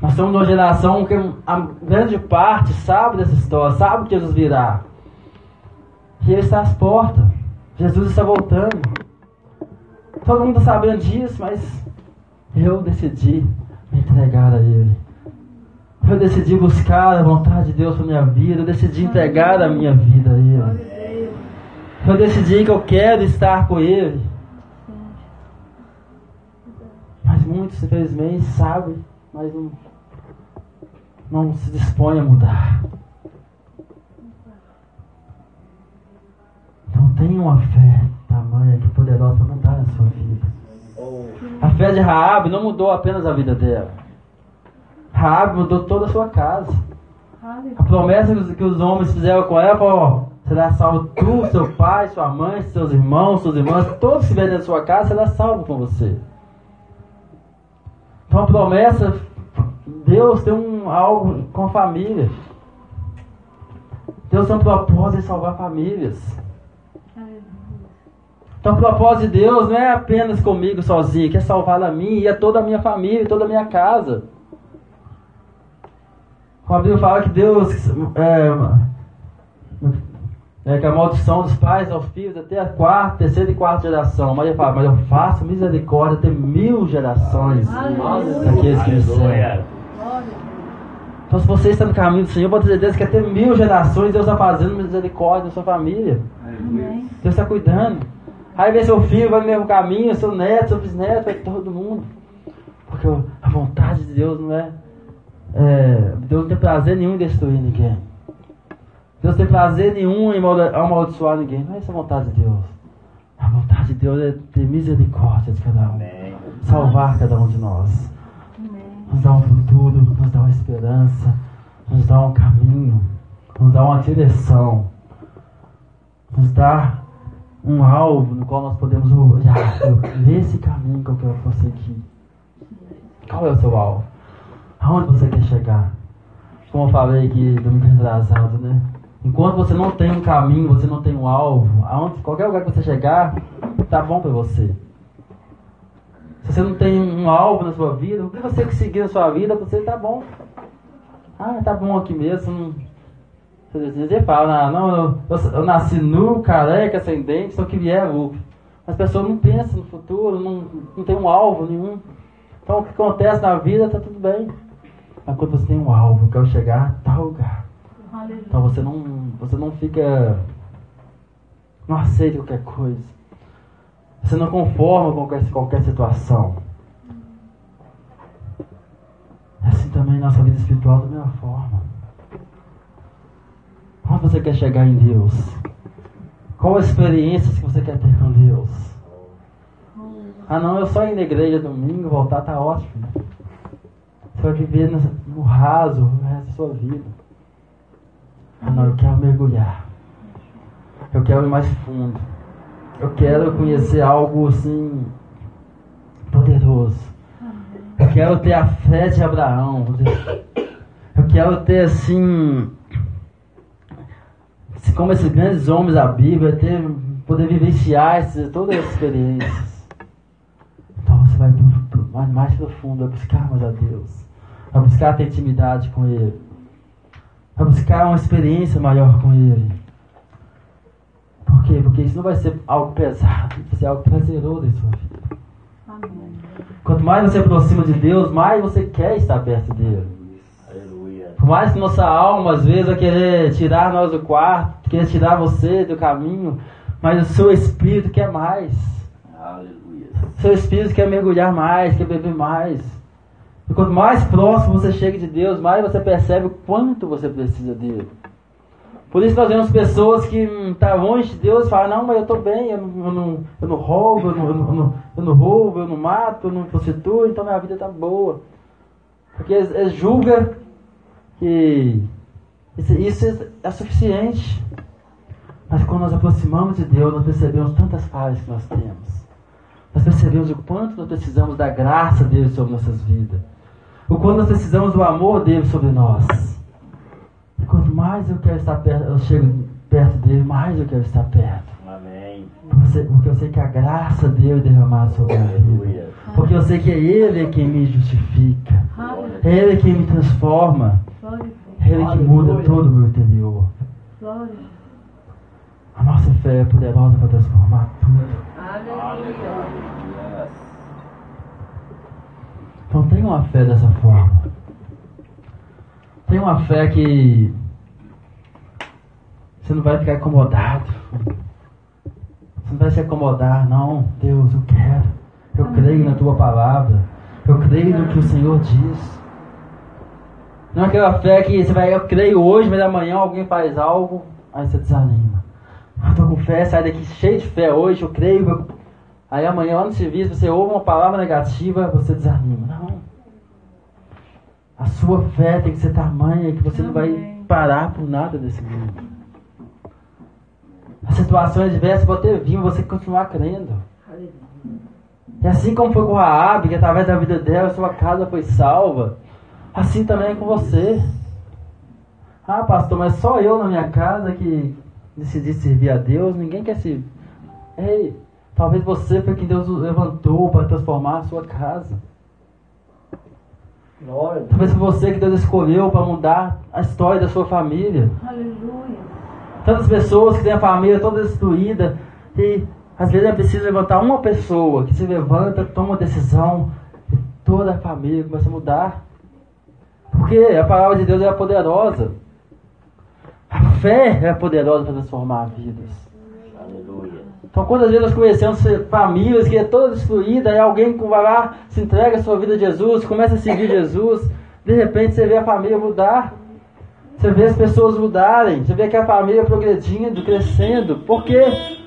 Nós somos uma geração que a grande parte sabe dessa história, sabe que Jesus virá. E ele está às portas. Jesus está voltando. Todo mundo está sabendo disso, mas eu decidi me entregar a Ele. Eu decidi buscar a vontade de Deus para minha vida. Eu decidi entregar a minha vida a Ele. Eu decidi que eu quero estar com Ele. Mas muitos, infelizmente, sabem, mas não, não se dispõem a mudar. uma fé tamanha que poderosa para mudar a sua vida. A fé de Raab não mudou apenas a vida dela. Raab mudou toda a sua casa. A promessa que os, que os homens fizeram com ela foi, ó, será salvo tu, seu pai, sua mãe, seus irmãos, suas irmãs, todos que estiverem na sua casa, será salvo com você. Então a promessa, Deus tem um algo com a família. Deus tem um propósito de salvar famílias. Então o propósito de Deus não é apenas comigo sozinho, quer salvar a mim e a toda a minha família, toda a minha casa. O Bíblia fala que Deus é, é, que a maldição dos pais aos filhos até a quarta, terceira e quarta geração. Mas ele fala, mas eu faço misericórdia até mil gerações daqueles que me servem. Então se você está no caminho do Senhor, pode ter certeza que até mil gerações Deus está fazendo misericórdia na sua família. Amém. Deus está cuidando. Aí vem seu filho, vai no mesmo caminho, seu neto, seu bisneto, vai todo mundo. Porque a vontade de Deus não é, é. Deus não tem prazer nenhum em destruir ninguém. Deus tem prazer nenhum em amaldiçoar ninguém. Não é essa a vontade de Deus. A vontade de Deus é ter misericórdia de cada um. Amém. Salvar cada um de nós. Amém. Nos dar um futuro, nos dar uma esperança, nos dar um caminho, nos dar uma direção, nos dar um alvo no qual nós podemos olhar. Nesse caminho que eu quero prosseguir. Qual é o seu alvo? Aonde você quer chegar? Como eu falei aqui domingo retrasado, né? Enquanto você não tem um caminho, você não tem um alvo, aonde, qualquer lugar que você chegar, tá bom pra você. Se você não tem um alvo na sua vida, o que você seguir na sua vida, você tá bom. Ah, tá bom aqui mesmo. Você fala, ah, não, eu, eu, nasci nu, careca, sem dente, só que vier lucro. As pessoas não pensam no futuro, não, não tem um alvo nenhum. Então o que acontece na vida tá tudo bem. Mas quando você tem um alvo, quer chegar a tal lugar. Então você não, você não fica. Não aceita qualquer coisa. Você não conforma com qualquer, qualquer situação. É assim também nossa vida espiritual da mesma forma. Onde você quer chegar em Deus? Qual a experiência que você quer ter com Deus? Ah não, eu só ir na igreja domingo, voltar tá ótimo. Você vai viver no, no raso o resto da sua vida. Não, eu quero mergulhar. Eu quero ir mais fundo. Eu quero conhecer algo assim poderoso. Eu quero ter a fé de Abraão. Eu quero ter assim como esses grandes homens da Bíblia, ter, poder vivenciar esses, todas as experiências. Então você vai mais, mais profundo, vai buscar mais a Deus. Vai buscar ter intimidade com Ele. Vai buscar uma experiência maior com Ele. Por quê? Porque isso não vai ser algo pesado, vai ser algo prazeroso em sua vida. Amém. Quanto mais você aproxima de Deus, mais você quer estar perto dele. Aleluia. Por mais que nossa alma às vezes vai querer tirar nós do quarto, querer tirar você do caminho, mas o seu espírito quer mais. Aleluia. Seu espírito quer mergulhar mais, quer beber mais. E quanto mais próximo você chega de Deus, mais você percebe o quanto você precisa dele. Por isso nós vemos pessoas que estão tá longe de Deus e falam, não, mas eu estou bem, eu não, eu, não, eu não roubo, eu não, eu, não, eu não roubo, eu não mato, eu não prostituo, então minha vida está boa. Porque eles, eles julgam que isso, isso é suficiente. Mas quando nós aproximamos de Deus, nós percebemos tantas falhas que nós temos. Nós percebemos o quanto nós precisamos da graça dele sobre nossas vidas. O quanto nós precisamos do amor dele sobre nós. E quanto mais eu quero estar perto, eu chego perto dele, mais eu quero estar perto. Amém. Porque eu- sei que a graça dele é derramada sobre. Aleluia. Porque eu sei que é ele quem me justifica. É ele quem me transforma. É ele que muda todo o meu interior. Glória a Deus. A nossa fé é poderosa para transformar tudo. Aleluia. Então tenha uma fé dessa forma. Tenha uma fé que você não vai ficar acomodado. Você não vai se acomodar, não. Deus, eu quero. Eu creio na tua palavra. Eu creio no que o Senhor diz. Não é aquela fé que você vai, eu creio hoje, mas amanhã alguém faz algo, aí você desanima. Eu tô com fé, sai daqui cheio de fé hoje, eu creio. Aí amanhã lá no serviço você ouve uma palavra negativa, você desanima. Não. A sua fé tem que ser tamanha que você não vai Amém. parar por nada desse mundo. As situações adversas vão ter vindo, você continuar crendo. E assim como foi com a Raabe, que através da vida dela, sua casa foi salva, assim também é com você. Ah, pastor, mas só eu na minha casa que decidi servir a Deus, ninguém quer se. Ei, talvez você foi quem Deus levantou para transformar a sua casa. Glória. Talvez foi você que Deus escolheu para mudar a história da sua família. Aleluia. Tantas pessoas que têm a família toda destruída e às vezes é preciso levantar uma pessoa que se levanta, toma uma decisão e toda a família começa a mudar. Porque a palavra de Deus é poderosa. A fé é poderosa para transformar vidas. Então, quantas vezes nós conhecemos famílias que é toda destruída e alguém vai lá, se entrega a sua vida a Jesus, começa a seguir Jesus, de repente você vê a família mudar. Você vê as pessoas mudarem, você vê que a família progredindo, crescendo. Por quê?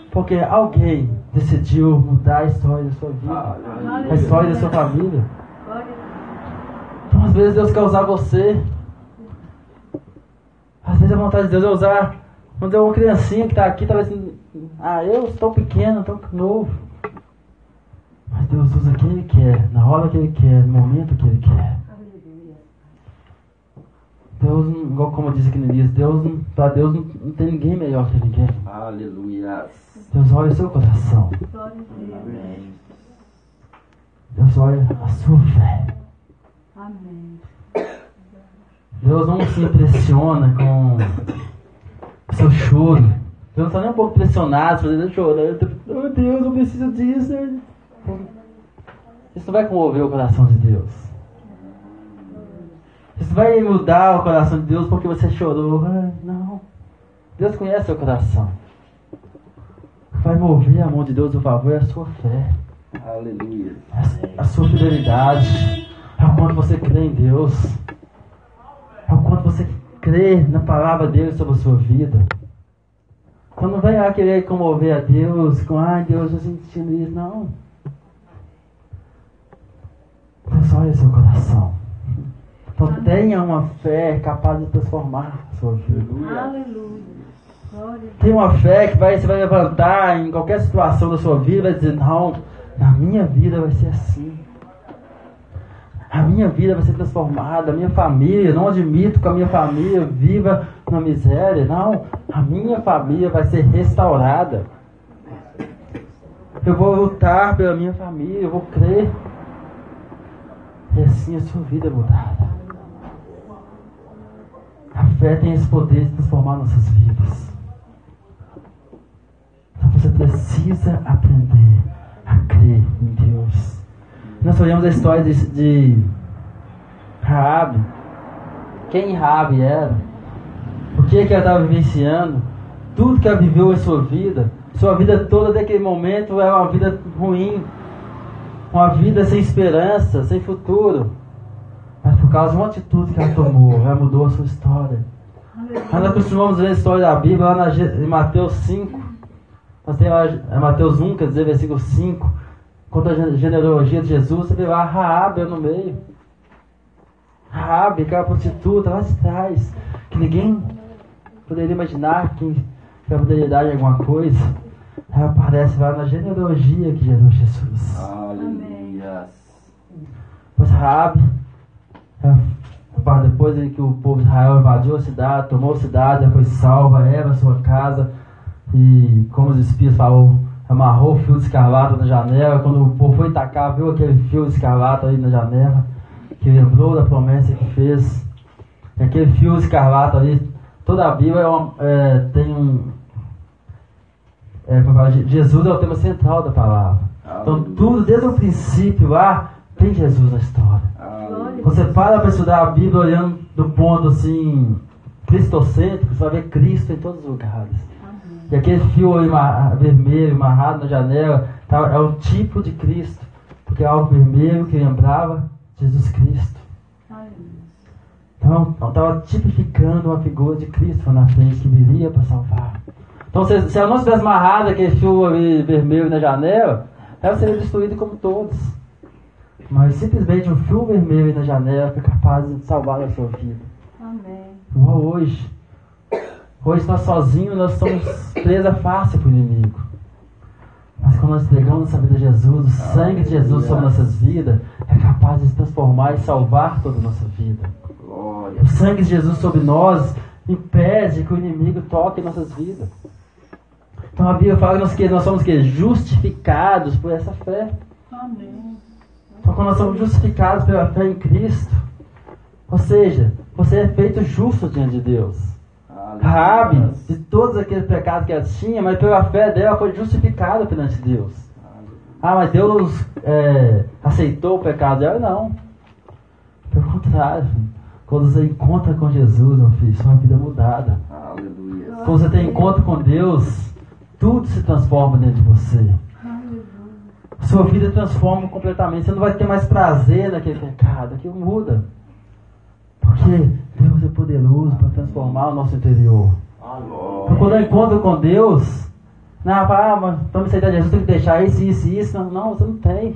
Porque alguém decidiu mudar a história da sua vida, a história da sua família. Então, às vezes, Deus quer usar você. Às vezes, a vontade de Deus é usar. Quando é uma criancinha que está aqui, talvez. Ah, eu estou pequeno, tão novo. Mas Deus usa quem Ele quer, na hora que Ele quer, no momento que Ele quer. Deus, igual como diz aqui no início, Deus, pra Deus não, não tem ninguém melhor que ninguém. Aleluia. Deus olha o seu coração. Amém. Deus olha a sua fé. Amém. Deus não se impressiona com seu choro. Deus não está nem um pouco pressionado, fazendo chorando. Oh Deus, eu preciso disso. Isso não vai comover o coração de Deus. Isso vai mudar o coração de Deus porque você chorou. Não. Deus conhece seu coração. O que vai mover a mão de Deus, o favor, é a sua fé. Aleluia. a sua fidelidade, ao quanto você crê em Deus, ao quanto você crê na palavra dele sobre a sua vida. Quando não vai lá querer comover a Deus com, ai Deus, eu sentindo isso, não. Deus olha seu coração. Então tenha uma fé capaz de transformar a sua vida. Aleluia. Tem uma fé que vai, você vai levantar em qualquer situação da sua vida e vai dizer, não, na minha vida vai ser assim. A minha vida vai ser transformada, a minha família, não admito que a minha família viva na miséria, não, a minha família vai ser restaurada. Eu vou lutar pela minha família, eu vou crer. E assim a sua vida é mudada. A fé tem esse poder de transformar nossas vidas. Então você precisa aprender a crer. Nós olhamos a história de, de Raabe. Quem Raabe era? O que, que ela estava vivenciando? Tudo que ela viveu em sua vida. Sua vida toda daquele momento é uma vida ruim. Uma vida sem esperança, sem futuro. Mas por causa de uma atitude que ela tomou, ela mudou a sua história. Nós acostumamos ver a história da Bíblia lá na, em Mateus 5. Nós temos é Mateus 1, quer dizer, versículo 5. A gen- genealogia de Jesus, você vê lá Raabe no meio. Raabe, aquela prostituta lá de trás, que ninguém poderia imaginar que que ela poderia dar alguma coisa. Ela aparece lá na genealogia que gerou Jesus. Aleluia. Pois Raabe, ela- depois de que o povo de Israel invadiu a cidade, tomou a cidade, ela foi salva, ela, sua casa, e como os espias falaram, amarrou o fio de escarlata na janela, quando o povo foi tacar, viu aquele fio de escarlata aí na janela, que lembrou da promessa que fez, e aquele fio de escarlata ali, toda a Bíblia é uma- é, tem um... é, Jesus é o tema central da palavra. Então tudo, desde o princípio lá, tem Jesus na história. Você para para estudar a Bíblia olhando do ponto assim, cristocêntrico, você vai ver Cristo em todos os lugares. E aquele fio aí vermelho amarrado na janela tá, é o tipo de Cristo, porque é algo vermelho que lembrava Jesus Cristo. Então estava tipificando uma figura de Cristo na frente que viria para salvar. Então Então, se, se ela não estivesse amarrada, aquele fio ali vermelho na janela, ela seria destruída como todos. Mas simplesmente um fio vermelho na janela foi capaz de salvar a sua vida. Amém. Igual hoje. Hoje nós sozinhos nós somos presa fácil para o inimigo. Mas quando nós entregamos nossa vida a Jesus, o sangue de Jesus sobre nossas vidas é capaz de transformar e salvar toda a nossa vida. Glória. O sangue de Jesus sobre nós impede que o inimigo toque em nossas vidas. Então a Bíblia fala que nós, que nós somos que? justificados por essa fé. Amém. Então quando nós somos justificados pela fé em Cristo, ou seja, você é feito justo diante de Deus. Raabe, Aleluia. de todos aqueles pecados que ela tinha, mas pela fé dela foi justificada perante Deus. Ah, mas Deus é, aceitou o pecado dela? Não. Pelo contrário, quando você encontra com Jesus, meu filho, sua vida é mudada. Aleluia. Quando você tem encontro com Deus, tudo se transforma dentro de você. Aleluia. Sua vida transforma completamente. Você não vai ter mais prazer naquele pecado. Aquilo muda. Porque Deus é poderoso para transformar o nosso interior. Então, quando eu encontro com Deus, não, ah, mas para me aceitar Jesus, tem que deixar isso, isso isso. Não, não, você não tem.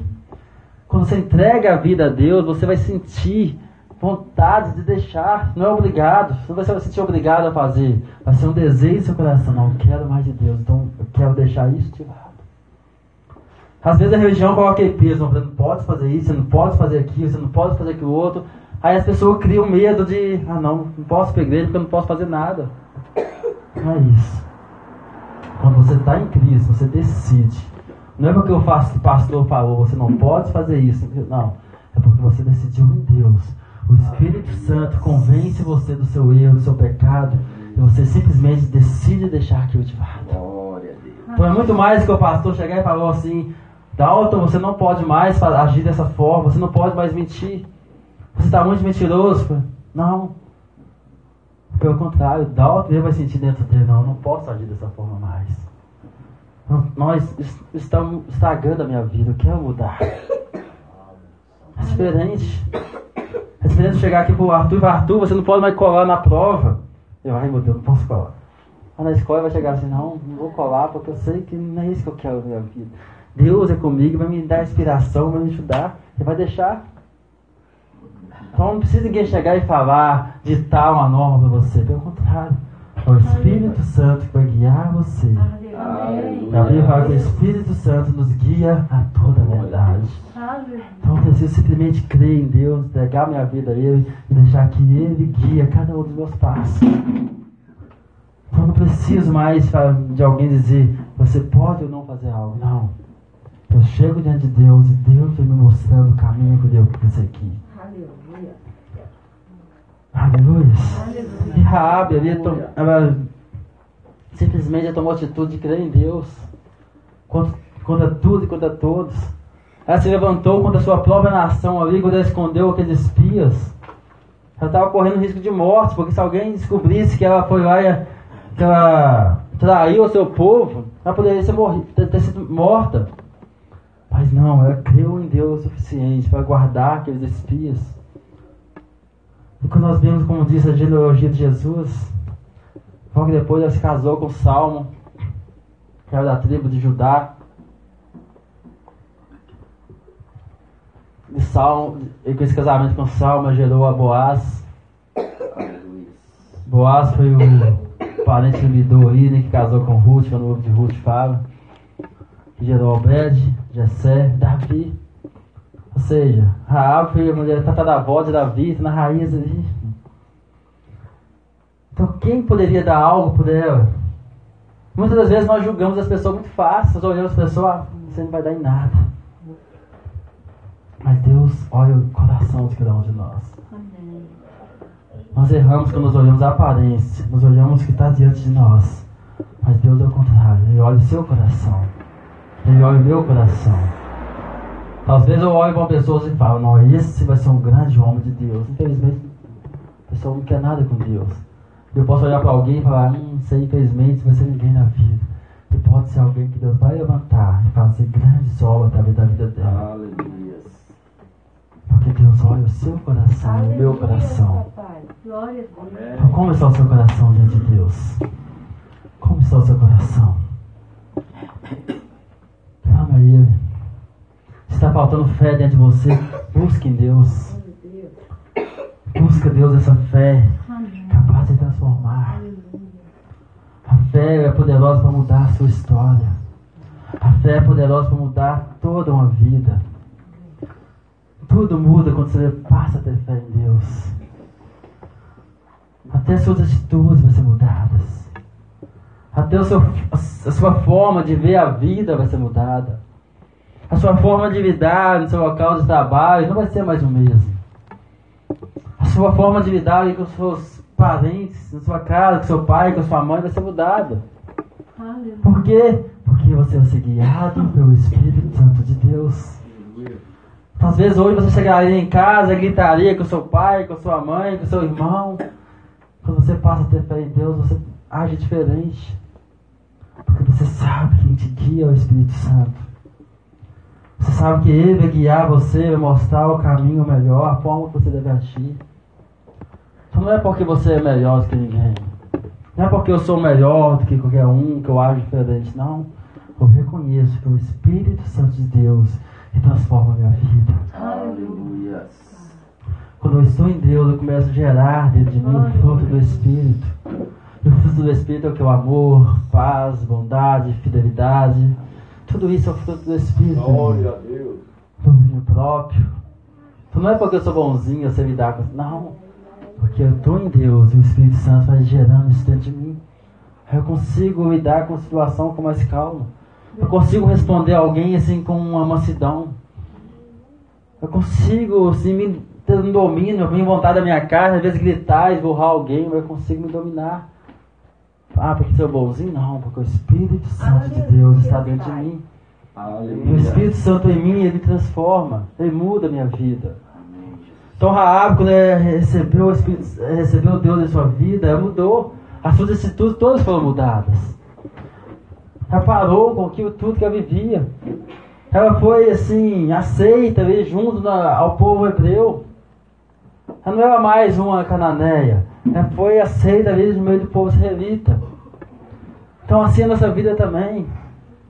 Quando você entrega a vida a Deus, você vai sentir vontade de deixar. Não é obrigado. Você não vai se sentir obrigado a fazer. Vai ser um desejo no seu coração. Não, eu quero mais de Deus. Então, eu quero deixar isso de lado. Às vezes a religião coloca peso. Você não pode fazer isso, você não pode fazer aquilo, você não pode fazer aquilo outro. Aí as pessoas criam medo de, ah não, não posso ir pra igreja porque eu não posso fazer nada. Não é isso. Quando você está em Cristo, você decide. Não é porque eu faço que o pastor falou, você não pode fazer isso. Não. É porque você decidiu em Deus. O Espírito Santo convence você do seu erro, do seu pecado. E você simplesmente decide deixar aquilo de lado. Então é muito mais que o pastor chegar e falar assim: Dalton, você não pode mais agir dessa forma, você não pode mais mentir. Você está muito mentiroso. Não. Pelo contrário, Dalton vai sentir dentro dele: Não, eu não posso agir dessa forma mais. Nós es- estamos estragando a minha vida, eu quero mudar. É diferente. É diferente chegar aqui pro Arthur e Arthur, você não pode mais colar na prova. Eu, ai meu Deus, não posso colar. Na escola vai chegar assim, não, não vou colar porque eu sei que não é isso que eu quero na minha vida. Deus é comigo, vai me dar inspiração, vai me ajudar, e vai deixar. Então não precisa ninguém chegar e falar, ditar uma norma para você, pelo contrário. É o Espírito Santo que vai guiar você. A Bíblia fala que o Espírito Santo nos guia a toda a verdade. Então eu preciso simplesmente crer em Deus, entregar minha vida a Ele e deixar que Ele guia cada um dos meus passos. Então eu não preciso mais de alguém dizer, você pode ou não fazer algo. Não. Eu chego diante de Deus e Deus vai me mostrando o caminho que eu devo seguir. Aleluia. Aleluia. E Raabe ali, to- ela simplesmente tomou a atitude de crer em Deus. Contra, contra tudo e contra todos. Ela se levantou contra a sua própria nação ali, quando ela escondeu aqueles espias. Ela estava correndo risco de morte, porque se alguém descobrisse que ela foi lá e que ela traiu o seu povo, ela poderia ser morri, ter, ter sido morta. Mas não, ela creu em Deus o suficiente para guardar aqueles espias. E quando nós vemos, como diz a genealogia de Jesus, logo depois ela se casou com Salmo, que era da tribo de Judá. De Salmo, e com esse casamento com Salmo, gerou a Boaz. Boaz foi o parente que lidou aí, né, que casou com Ruth, quando o livro de Ruth fala. Que gerou Obed, Jessé, Davi. Ou seja, Raab foi a mulher tataravó de Davi, na raiz ali. Então quem poderia dar algo por ela? Muitas das vezes nós julgamos as pessoas muito fácil, nós olhamos as pessoas, ah, você não vai dar em nada. Mas Deus olha o coração de cada um de nós. Amém. Nós erramos quando nós olhamos a aparência, nós olhamos o que está diante de nós. Mas Deus é o contrário, Ele olha o seu coração. Ele olha o meu coração. Às vezes eu olho para pessoas e falo, não, esse vai ser um grande homem de Deus. Infelizmente, a pessoa não quer nada com Deus. Eu posso olhar para alguém e falar, hum, isso aí infelizmente vai ser ninguém na vida. E pode ser alguém que Deus vai levantar e fazer grandes obras através da vida dela. Aleluia. Porque Deus olha o seu coração, o meu Aleluia, coração. papai. Glória a Deus. Então, como está o seu coração diante de Deus? Como só o seu coração. Clama a Ele. Se está faltando fé dentro de você, busque em Deus. Busca Deus essa fé capaz de transformar. A fé é poderosa para mudar a sua história. A fé é poderosa para mudar toda uma vida. Tudo muda quando você passa a ter fé em Deus. Até suas atitudes vão ser mudadas. Até a sua forma de ver a vida vai ser mudada. A sua forma de lidar no seu local de trabalho não vai ser mais o mesmo. A sua forma de lidar com os seus parentes, na sua casa, com seu pai, com sua mãe vai ser mudada. Por quê? Porque você vai ser guiado pelo Espírito Santo de Deus. Às vezes hoje você chegaria em casa, gritaria com seu pai, com sua mãe, com seu irmão. Quando você passa a ter fé em Deus, você age diferente. Porque você sabe que quem te guia é o Espírito Santo. Você sabe que Ele vai guiar você, vai mostrar o caminho melhor, a forma que você deve agir. Então não é porque você é melhor do que ninguém. Não é porque eu sou melhor do que qualquer um, que eu ajo diferente. Não. Eu reconheço que é o Espírito Santo de Deus que transforma a minha vida. Aleluia. Quando eu estou em Deus, eu começo a gerar dentro de mim o fruto do Espírito. E o fruto do Espírito é o que? O amor, paz, bondade, fidelidade. Tudo isso é o fruto do Espírito. Glória a Deus. Domínio próprio. Então não é porque eu sou bonzinho, eu sei lidar com isso. Não. Porque eu estou em Deus e o Espírito Santo vai gerando isso dentro de mim. Eu consigo lidar com a situação com mais calma. Eu consigo responder a alguém assim com uma mansidão. Eu consigo, assim, me ter um domínio, me vontade da minha carne, às vezes gritar, esburrar alguém, mas eu consigo me dominar. Ah, porque sou bonzinho? Não, porque o Espírito Santo de Deus está dentro de mim. E o Aleluia. Espírito Santo em mim, ele transforma, ele muda a minha vida. Amém. Então Raab, quando ele recebeu, o Espírito, recebeu Deus em sua vida, ela mudou. As suas atitudes todas foram mudadas. Ela parou com aquilo tudo que ela vivia. Ela foi assim, aceita ali junto na- ao povo hebreu. Ela não era mais uma cananeia. Ela foi aceita ali no meio do povo israelita. Então assim é a nossa vida também.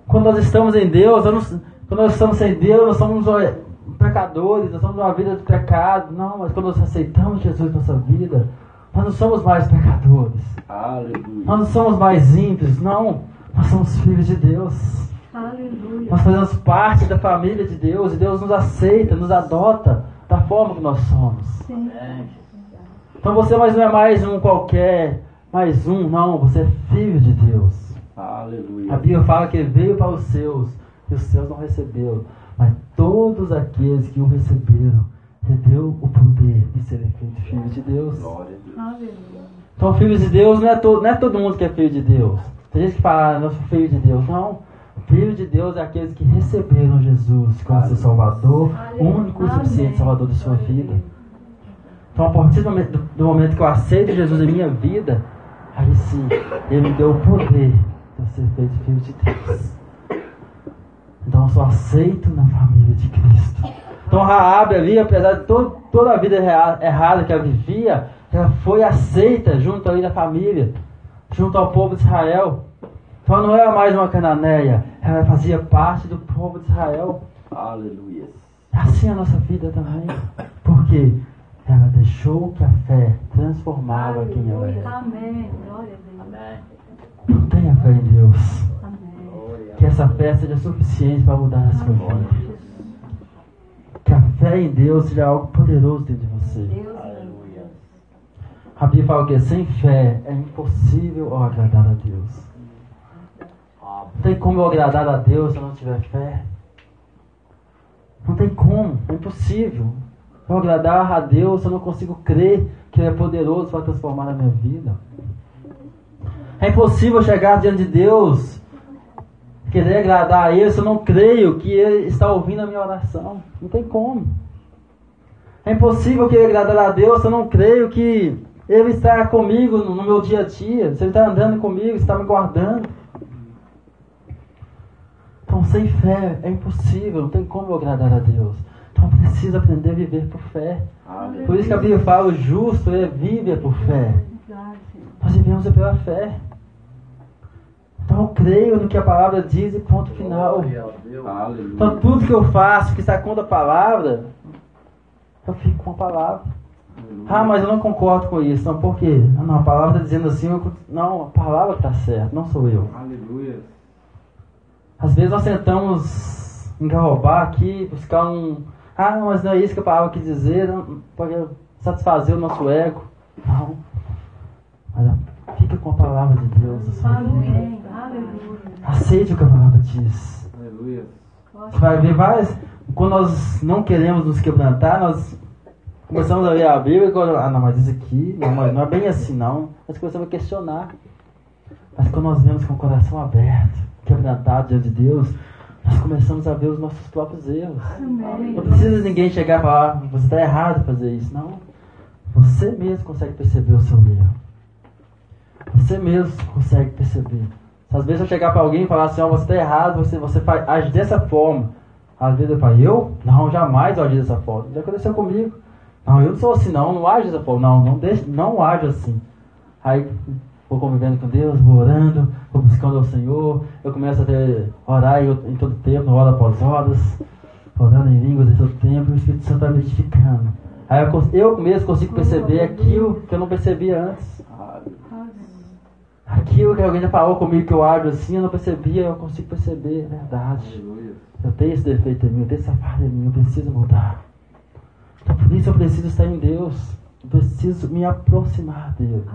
Quando nós estamos em Deus, não- quando nós estamos sem Deus, nós somos pecadores, nós somos uma vida de pecado. Não, mas quando nós aceitamos Jesus na nossa vida, nós não somos mais pecadores. Aleluia. Nós não somos mais ímpios, não. Nós somos filhos de Deus. Aleluia. Nós fazemos parte da família de Deus e Deus nos aceita, nos adota da forma que nós somos. Sim. Então você mais não é mais um qualquer, mais um, não. Você é filho de Deus. A Aleluia. Bíblia fala que ele veio para os seus e os seus não receberam. Mas todos aqueles que o receberam, ele deu o poder de serem feitos filhos de Deus. Glória a Deus. Aleluia. Então, filhos de Deus não é, to, não é todo mundo que é filho de Deus. Tem gente que fala, ah, eu sou filho de Deus. Não. Filho de Deus é aqueles que receberam Jesus como seu Salvador, o único e suficiente Salvador de sua vida. Então, a partir do momento, do- momento que eu aceito Jesus em minha vida, aí sim, Ele me deu o poder de ser feito filho de Deus. Então, eu sou aceito na família de Cristo. Então, Raabe ali, apesar de to- toda a vida errada que ela vivia, ela foi aceita junto ali da família, junto ao povo de Israel. Então, ela não era mais uma cananeia, ela fazia parte do povo de Israel. Aleluia. É assim a nossa vida também. Porque ela deixou que a fé transformava quem ela Aleluia. era. Amém. Glória a Deus. Amém. Não tenha fé em Deus. Amém. Que essa fé seja suficiente para mudar a sua vida. Que a fé em Deus seja algo poderoso dentro de você. Deus. Aleluia. A Bíblia fala que sem fé é impossível eu agradar a Deus. Não tem como eu agradar a Deus se eu não tiver fé. Não tem como, é impossível. Eu agradar a Deus eu não consigo crer que Ele é poderoso para transformar a minha vida. É impossível chegar diante de Deus, querer agradar a Ele se eu não creio que Ele está ouvindo a minha oração. Não tem como. É impossível querer agradar a Deus se eu não creio que Ele está comigo no meu dia a dia, se Ele está andando comigo, está me guardando. Então, sem fé é impossível, não tem como agradar a Deus. Então, eu preciso aprender a viver por fé. Por isso que a Bíblia fala: o justo ele vive por fé. Nós vivemos pela fé. Então eu creio no que a palavra diz e ponto final. Então tudo que eu faço que está contra a palavra, eu fico com a palavra. Ah, mas eu não concordo com isso. Não, por quê? Ah, não, a palavra está dizendo assim. eu- não, a palavra está certa, não sou eu. Aleluia. Às vezes nós tentamos engarrobar aqui, buscar um. Ah, mas não é isso que a palavra quis dizer, não, pode satisfazer o nosso ego. Não. Mas fica com a palavra de Deus. Aleluia. Aceite o que a palavra diz. Aleluia. Você vai ver várias. Quando nós não queremos nos quebrantar, nós começamos a ler a Bíblia e quando, ah não, mas isso aqui, não, não é bem assim não. Nós começamos a questionar. Mas quando nós vemos com o coração aberto, quebrantado diante de Deus, nós começamos a ver os nossos próprios erros. Não precisa ninguém chegar e falar, você está errado em fazer isso. Não. Você mesmo consegue perceber o seu erro. Você mesmo consegue perceber. Se às vezes eu chegar para alguém e falar assim, ó, você está errado, você, você faz, age dessa forma. Às vezes eu falo, eu? Não, jamais eu agi dessa forma. Já aconteceu comigo. Não, eu não sou assim não, não age dessa forma. Não, não, deixe, não age assim. Aí vou convivendo com Deus, vou orando, vou buscando ao Senhor. Eu começo a ter, orar em, todo tempo, hora após horas, orando em línguas em todo tempo, e o Espírito Santo vai me edificando. Aí eu, eu mesmo consigo perceber aquilo que eu não percebia antes. Aquilo que alguém já falou comigo que eu ajo assim, eu não percebia, eu consigo perceber, é verdade. Eu tenho esse defeito em mim, eu tenho essa falha em mim, eu preciso mudar. Então por isso eu preciso estar em Deus. Eu preciso me aproximar dele.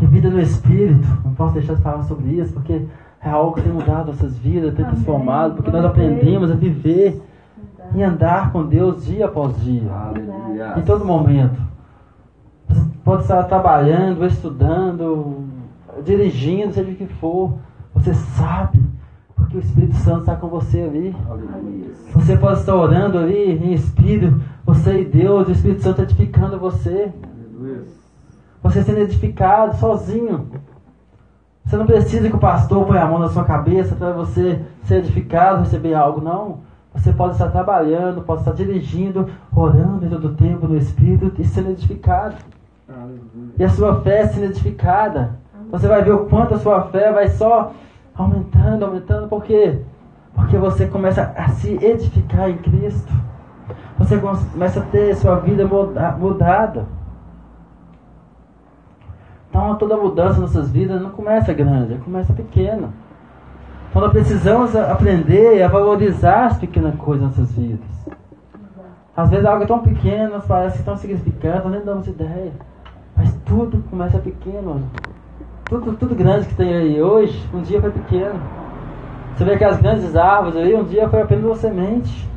E vida no Espírito, não posso deixar de falar sobre isso, porque é algo que tem mudado nossas vidas, tem transformado, porque nós aprendemos a viver e andar com Deus dia após dia, Aleluia. em todo momento. Você pode estar trabalhando, estudando, dirigindo, seja o que for, você sabe, porque o Espírito Santo está com você ali. Aleluia. Você pode estar orando ali em espírito, você e Deus, o Espírito Santo edificando você. Você sendo edificado sozinho. Você não precisa que o pastor ponha a mão na sua cabeça para você ser edificado, receber algo, não. Você pode estar trabalhando, pode estar dirigindo, orando em todo o tempo no Espírito e sendo edificado. E a sua fé sendo edificada. Você vai ver o quanto a sua fé vai só aumentando, aumentando. Por quê? Porque você começa a se edificar em Cristo. Você começa a ter sua vida muda- mudada. Então toda mudança em nossas vidas não começa grande, começa pequena. Então nós precisamos aprender a valorizar as pequenas coisas em nossas vidas. Às vezes algo é tão pequeno, parece tão significante, nós nem damos ideia. Mas tudo começa pequeno. Tudo, tudo grande que tem aí hoje, um dia foi pequeno. Você vê que as grandes árvores aí, um dia foi apenas uma semente.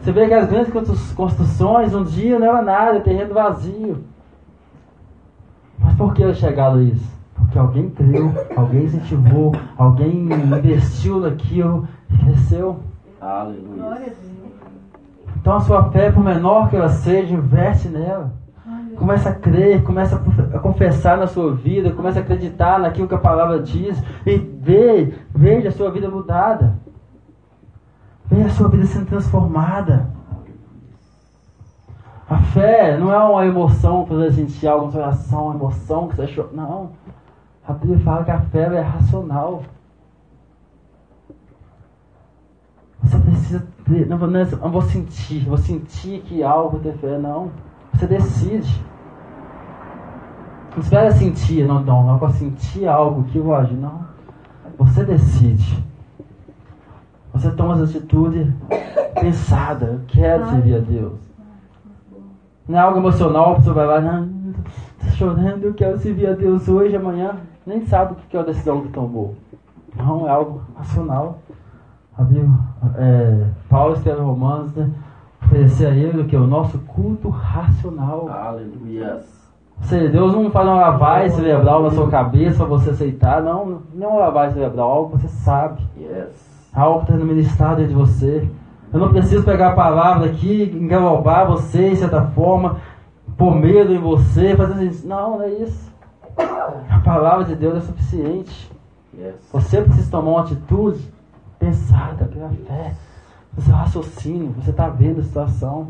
Você vê que as grandes constru- construções, um dia não era nada, terreno vazio. Mas por que eles chegaram a isso? Porque alguém creu, alguém incentivou, alguém investiu naquilo e cresceu. Aleluia. Então a sua fé, por menor que ela seja, investe nela. Começa a crer, começa a confessar na sua vida, começa a acreditar naquilo que a palavra diz e vê, veja a sua vida mudada. Veja a sua vida sendo transformada. A fé não é uma emoção para você sentir algo no seu coração, uma emoção que você achou. Não. A Bíblia fala que a fé é racional. Você precisa ter. Não, vou- não, é- vou sentir, vou sentir que algo ter fé, não. Você decide. Não espera sentir, não, não, não vou sentir algo que eu vou agir, não. Você decide. Você toma as atitudes pensada, eu quero servir a Deus. Não é algo emocional, a pessoa vai lá, não, tô chorando, eu quero servir a Deus hoje, amanhã, nem sabe o que é a decisão que tomou. Não, é algo racional. A Bíblia, é, Paulo escreve Romanos, né? Oferecer a ele o que? O nosso culto racional. Aleluia. Ou seja, Deus não faz uma lavagem cerebral na sua cabeça para você aceitar, não. Não é uma lavagem cerebral, algo que você sabe. Yes. Algo que está no ministrado de você. Eu não preciso pegar a palavra aqui, engalobar você de certa forma, pôr medo em você, fazer isso. Não, não é isso. A palavra de Deus é suficiente. Yes. Você precisa tomar uma atitude pensada pela fé, no seu raciocínio, você está vendo a situação.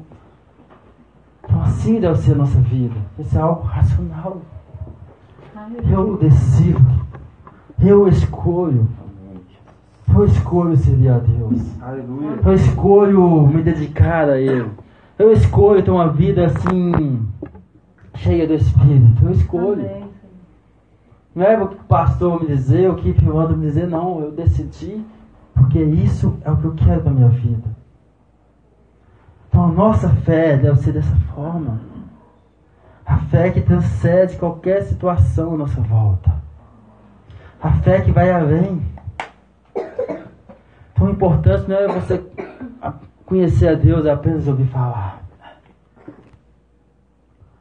Então assim deve ser a nossa vida. Isso é algo racional. Eu decido Eu escolho. Eu escolho servir a Deus. Aleluia. Eu escolho me dedicar a Ele. Eu escolho ter uma vida assim, cheia do Espírito. Eu escolho. Amém. Não é o que o pastor me dizer, o que o manda me dizer, não. Eu decidi, porque isso é o que eu quero para minha vida. Então a nossa fé deve ser dessa forma. A fé que transcende qualquer situação à nossa volta. A fé que vai além. Então o importante não é você conhecer a Deus apenas ouvir falar.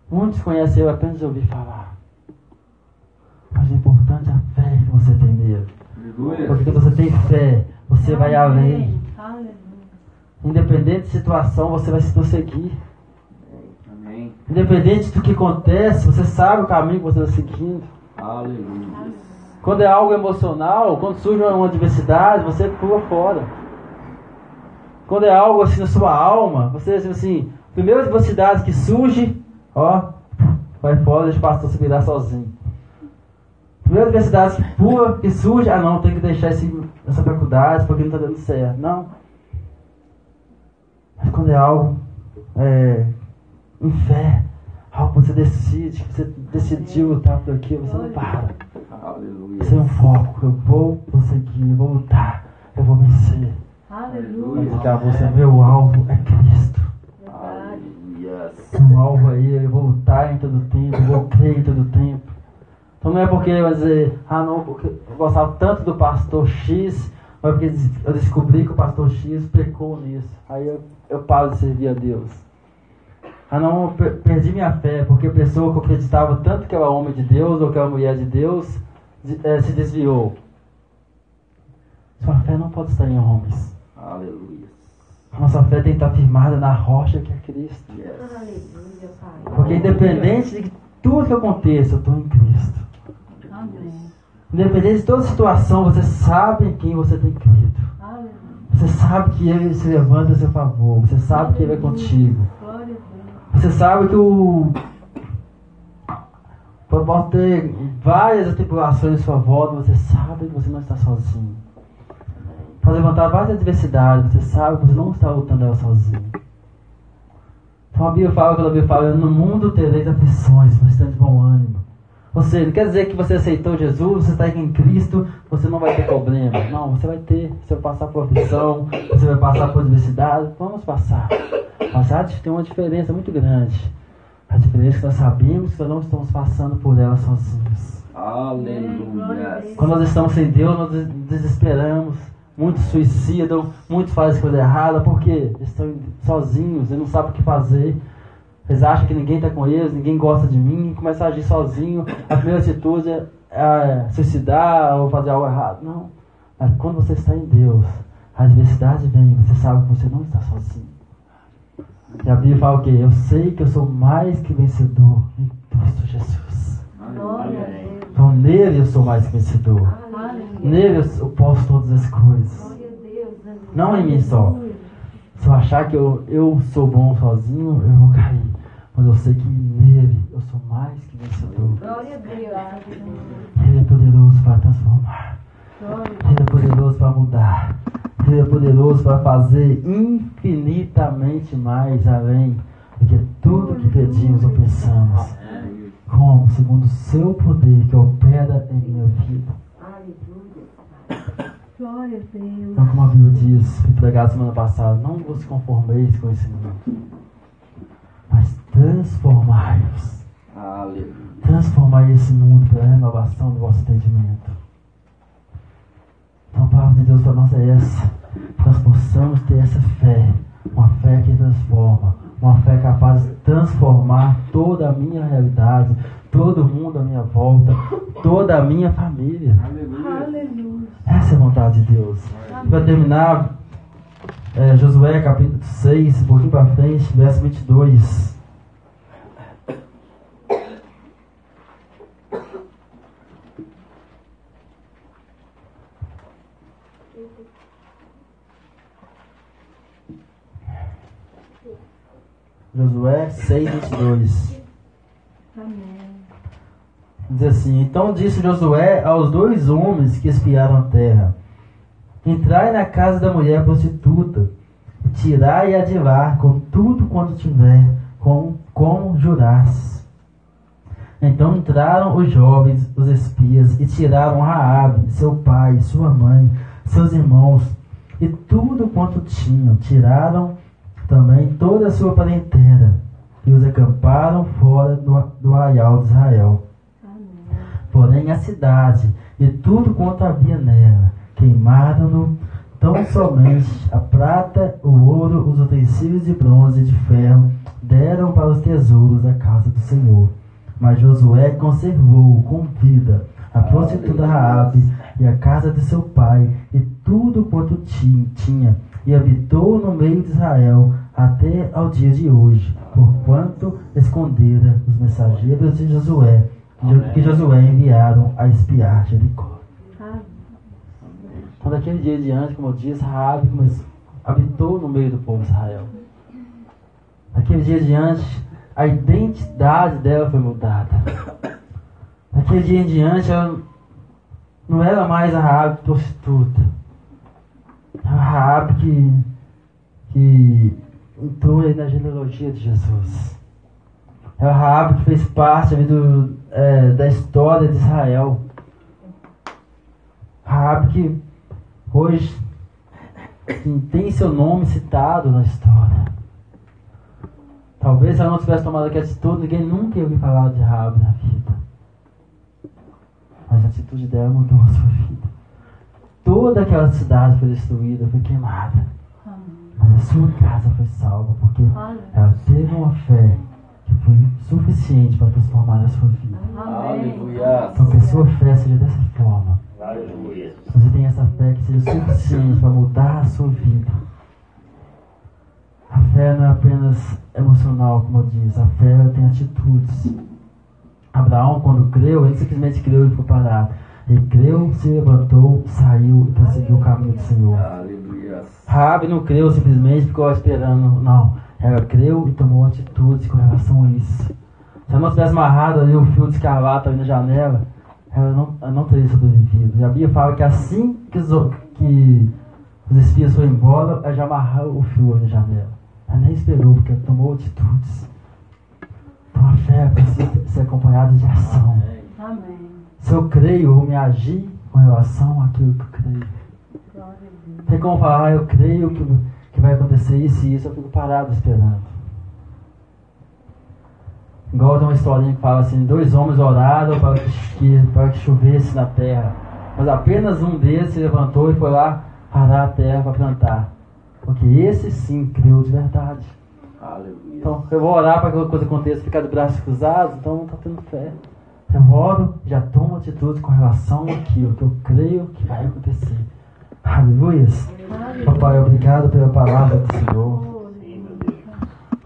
Muitos conhecem eu apenas ouvir falar. Mas o importante é a fé que você tem nele. Porque quando você tem fé, você vai além. Independente de situação, você vai se prosseguir. Amém. Independente do que acontece, você sabe o caminho que você está seguindo. Aleluia. Quando é algo emocional, quando surge uma adversidade, você pula fora. Quando é algo assim na sua alma, você assim, assim primeira adversidade que surge, ó, vai fora, deixa o pastor se virar sozinho. Primeira adversidade que pula, que surge, ah não, tem que deixar esse, essa faculdade porque não está dando certo. Não. Mas quando é algo é, em fé, algo que você decide, que você decidiu lutar por aquilo, você não para. Aleluia. É um foco, eu vou prosseguir, eu vou lutar, eu vou vencer. Aleluia. Mas acabou, você meu alvo é Cristo. Aleluia. Meu alvo aí, eu vou lutar em todo tempo, eu vou crer em todo tempo. Então não é porque vai dizer, ah não, porque eu gostava tanto do pastor X, mas porque eu descobri que o pastor X pecou nisso. Aí eu, eu paro de servir a Deus. Ah não, perdi minha fé, porque a pessoa que eu acreditava tanto que era homem de Deus ou que era mulher de Deus eh, se desviou. Sua fé não pode estar em homens. Aleluia. Nossa fé tem que estar firmada na rocha que é Cristo. Yes. Aleluia, Pai. Porque independente de tudo que aconteça, eu estou em Cristo. Amém. Independente de toda situação, você sabe em quem você tem crido. Aleluia. Você sabe que Ele se levanta a seu favor. Você sabe que Ele é contigo. Glória a Deus. Você sabe que o. Pode ter várias tribulações à sua volta, você sabe que você não está sozinho. Pode levantar várias adversidades, você sabe que você não está lutando ela sozinho. Então a Bíblia fala, quando a Bíblia fala, no mundo tereis aflições, mas esteja de bom ânimo. Ou seja, não quer dizer que você aceitou Jesus, você está em Cristo, você não vai ter problema. Não, você vai ter. Você vai passar por aflição, você vai passar por adversidade. Vamos passar. De- tem uma diferença muito grande. A diferença é que nós sabemos que nós não estamos passando por ela sozinhos. Aleluia. Quando nós estamos sem Deus, nós des- desesperamos. Muitos suicidam, muitos fazem coisa errada, porque estão sozinhos e não sabem o que fazer. Eles acham que ninguém está com eles, ninguém gosta de mim, começam a agir sozinho. A primeira atitude é, é suicidar ou fazer algo errado. Não. Mas quando você está em Deus, a adversidade vem, você sabe que você não está sozinho. E a Bíblia fala o quê? Eu sei que eu sou mais que vencedor em Cristo Jesus. Glória a Aleluia. Deus. Então nele eu sou mais que vencedor. Aleluia. Nele eu- posso todas as coisas. Glória a Deus. aleluia. Não em mim só. Se eu achar que eu, eu sou bom sozinho, eu vou cair. Mas eu sei que nele eu sou mais que vencedor. Glória a Deus. Ele é poderoso para transformar. Glória a Ele é poderoso para mudar. Ele é poderoso para fazer infinitamente mais além do que tudo que pedimos ou pensamos. Como? Segundo o seu poder que opera em minha vida. Glória a Deus. Então, como a Bíblia diz, fui pregado semana passada, não vos conformeis com esse mundo, mas transformai-vos. Aleluia. Transformai esse mundo pela renovação do vosso entendimento. Então, a palavra de Deus para nós é essa. Que nós possamos ter essa fé, uma fé que transforma, uma fé capaz de transformar toda a minha realidade, todo mundo à minha volta, toda a minha família. Aleluia. Essa é a vontade de Deus. Para terminar, é, Josué capítulo 6, um pouquinho para frente, verso 22. Josué 6, 22. Amém. Diz assim: Então disse Josué aos dois homens que espiaram a terra: Entrai na casa da mulher prostituta, e tirai-a de lá com tudo quanto tiver, com, como jurasses. Então entraram os jovens, os espias, e tiraram Raabe, seu pai, sua mãe, seus irmãos, e tudo quanto tinham. Tiraram também toda a sua parentela, e os acamparam fora do, do arraial de Israel. Porém a cidade e tudo quanto havia nela, queimaram-no tão somente a prata, o ouro, os utensílios de bronze e de ferro, deram para os tesouros da casa do Senhor. Mas Josué conservou com vida a prostituta Raabe e a casa de seu pai e tudo quanto ti- tinha e habitou no meio de Israel até ao dia de hoje, porquanto escondera os mensageiros de Josué Jo- que Josué enviaram a espiar Jericó. Então daquele dia diante, como eu disse, começou- habitou no meio do povo de Israel. Daquele dia diante, a identidade dela foi mudada. Daquele dia em diante, ela não era mais a Raabe prostituta. Raabe que, que entrou na genealogia de Jesus. Era a Raabe que fez parte do, é, da história de Israel. Raabe que hoje tem seu nome citado na história. Talvez se ela não tivesse tomado aquela atitude, ninguém nunca ia ouvir falar de Raabe na vida. Mas a atitude dela mudou a sua vida. Toda aquela cidade foi destruída, foi queimada. Mas a sua casa foi salva, porque ela teve uma fé que foi suficiente para transformar a sua vida. Aleluia. Então que a sua fé seja dessa forma. Aleluia. Você tem essa fé que seja suficiente para mudar a sua vida. A fé não é apenas emocional, como eu disse, a fé tem atitudes. Abraão, quando creu, ele simplesmente creu e ficou parado. Ele creu, se levantou, saiu e prosseguiu o caminho do Senhor. Aleluia. Raabe não creu simplesmente ficou esperando, não. Ela creu e tomou atitudes com relação a isso. Se ela não tivesse amarrado ali o fio de escarlata ali na janela, ela não, ela não teria sobrevivido. E a Bíblia fala que assim que os, que os espias foram embora, ela já amarrou o fio ali na janela. Ela nem esperou, porque ela tomou atitudes. Então a fé precisa ser acompanhada de ação. Amém. Se eu creio, eu vou me agir com relação àquilo que eu creio. Tem como falar, ah, eu creio que, que vai acontecer isso e isso, eu fico parado esperando. Igual tem uma historinha que fala assim, dois homens oraram para que, que- para que chovesse na terra. Mas apenas um deles se levantou e foi lá arar a terra para plantar. Porque esse sim creu de verdade. Aleluia. Então, eu vou orar para que alguma coisa aconteça, ficar de braços cruzados, então não está tendo fé. Eu oro, já tomo atitude com relação àquilo que eu creio que vai acontecer. Aleluias. Papai, obrigado pela palavra do Senhor.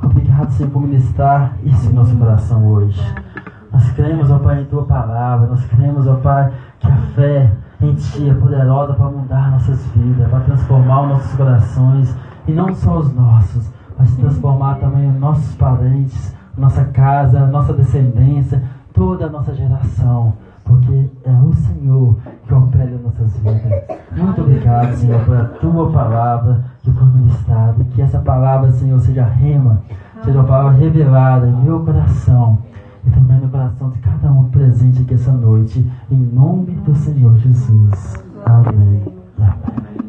Obrigado, Senhor, por ministrar isso em nosso coração hoje. Nós cremos, ó Pai, em Tua palavra. Nós cremos, ó Pai, que a fé em Ti é poderosa para mudar nossas vidas, para transformar os nossos corações. E não só os nossos, mas transformar também os nossos parentes, nossa casa, nossa descendência, toda a nossa geração. Porque é o Senhor que opera nossas vidas. Muito obrigado, Senhor, pela Tua palavra que foi ministrada. E que essa palavra, Senhor, seja rema, seja uma palavra revelada em meu coração e também no coração de cada um presente aqui essa noite. Em nome do Senhor Jesus. Amém. Amém.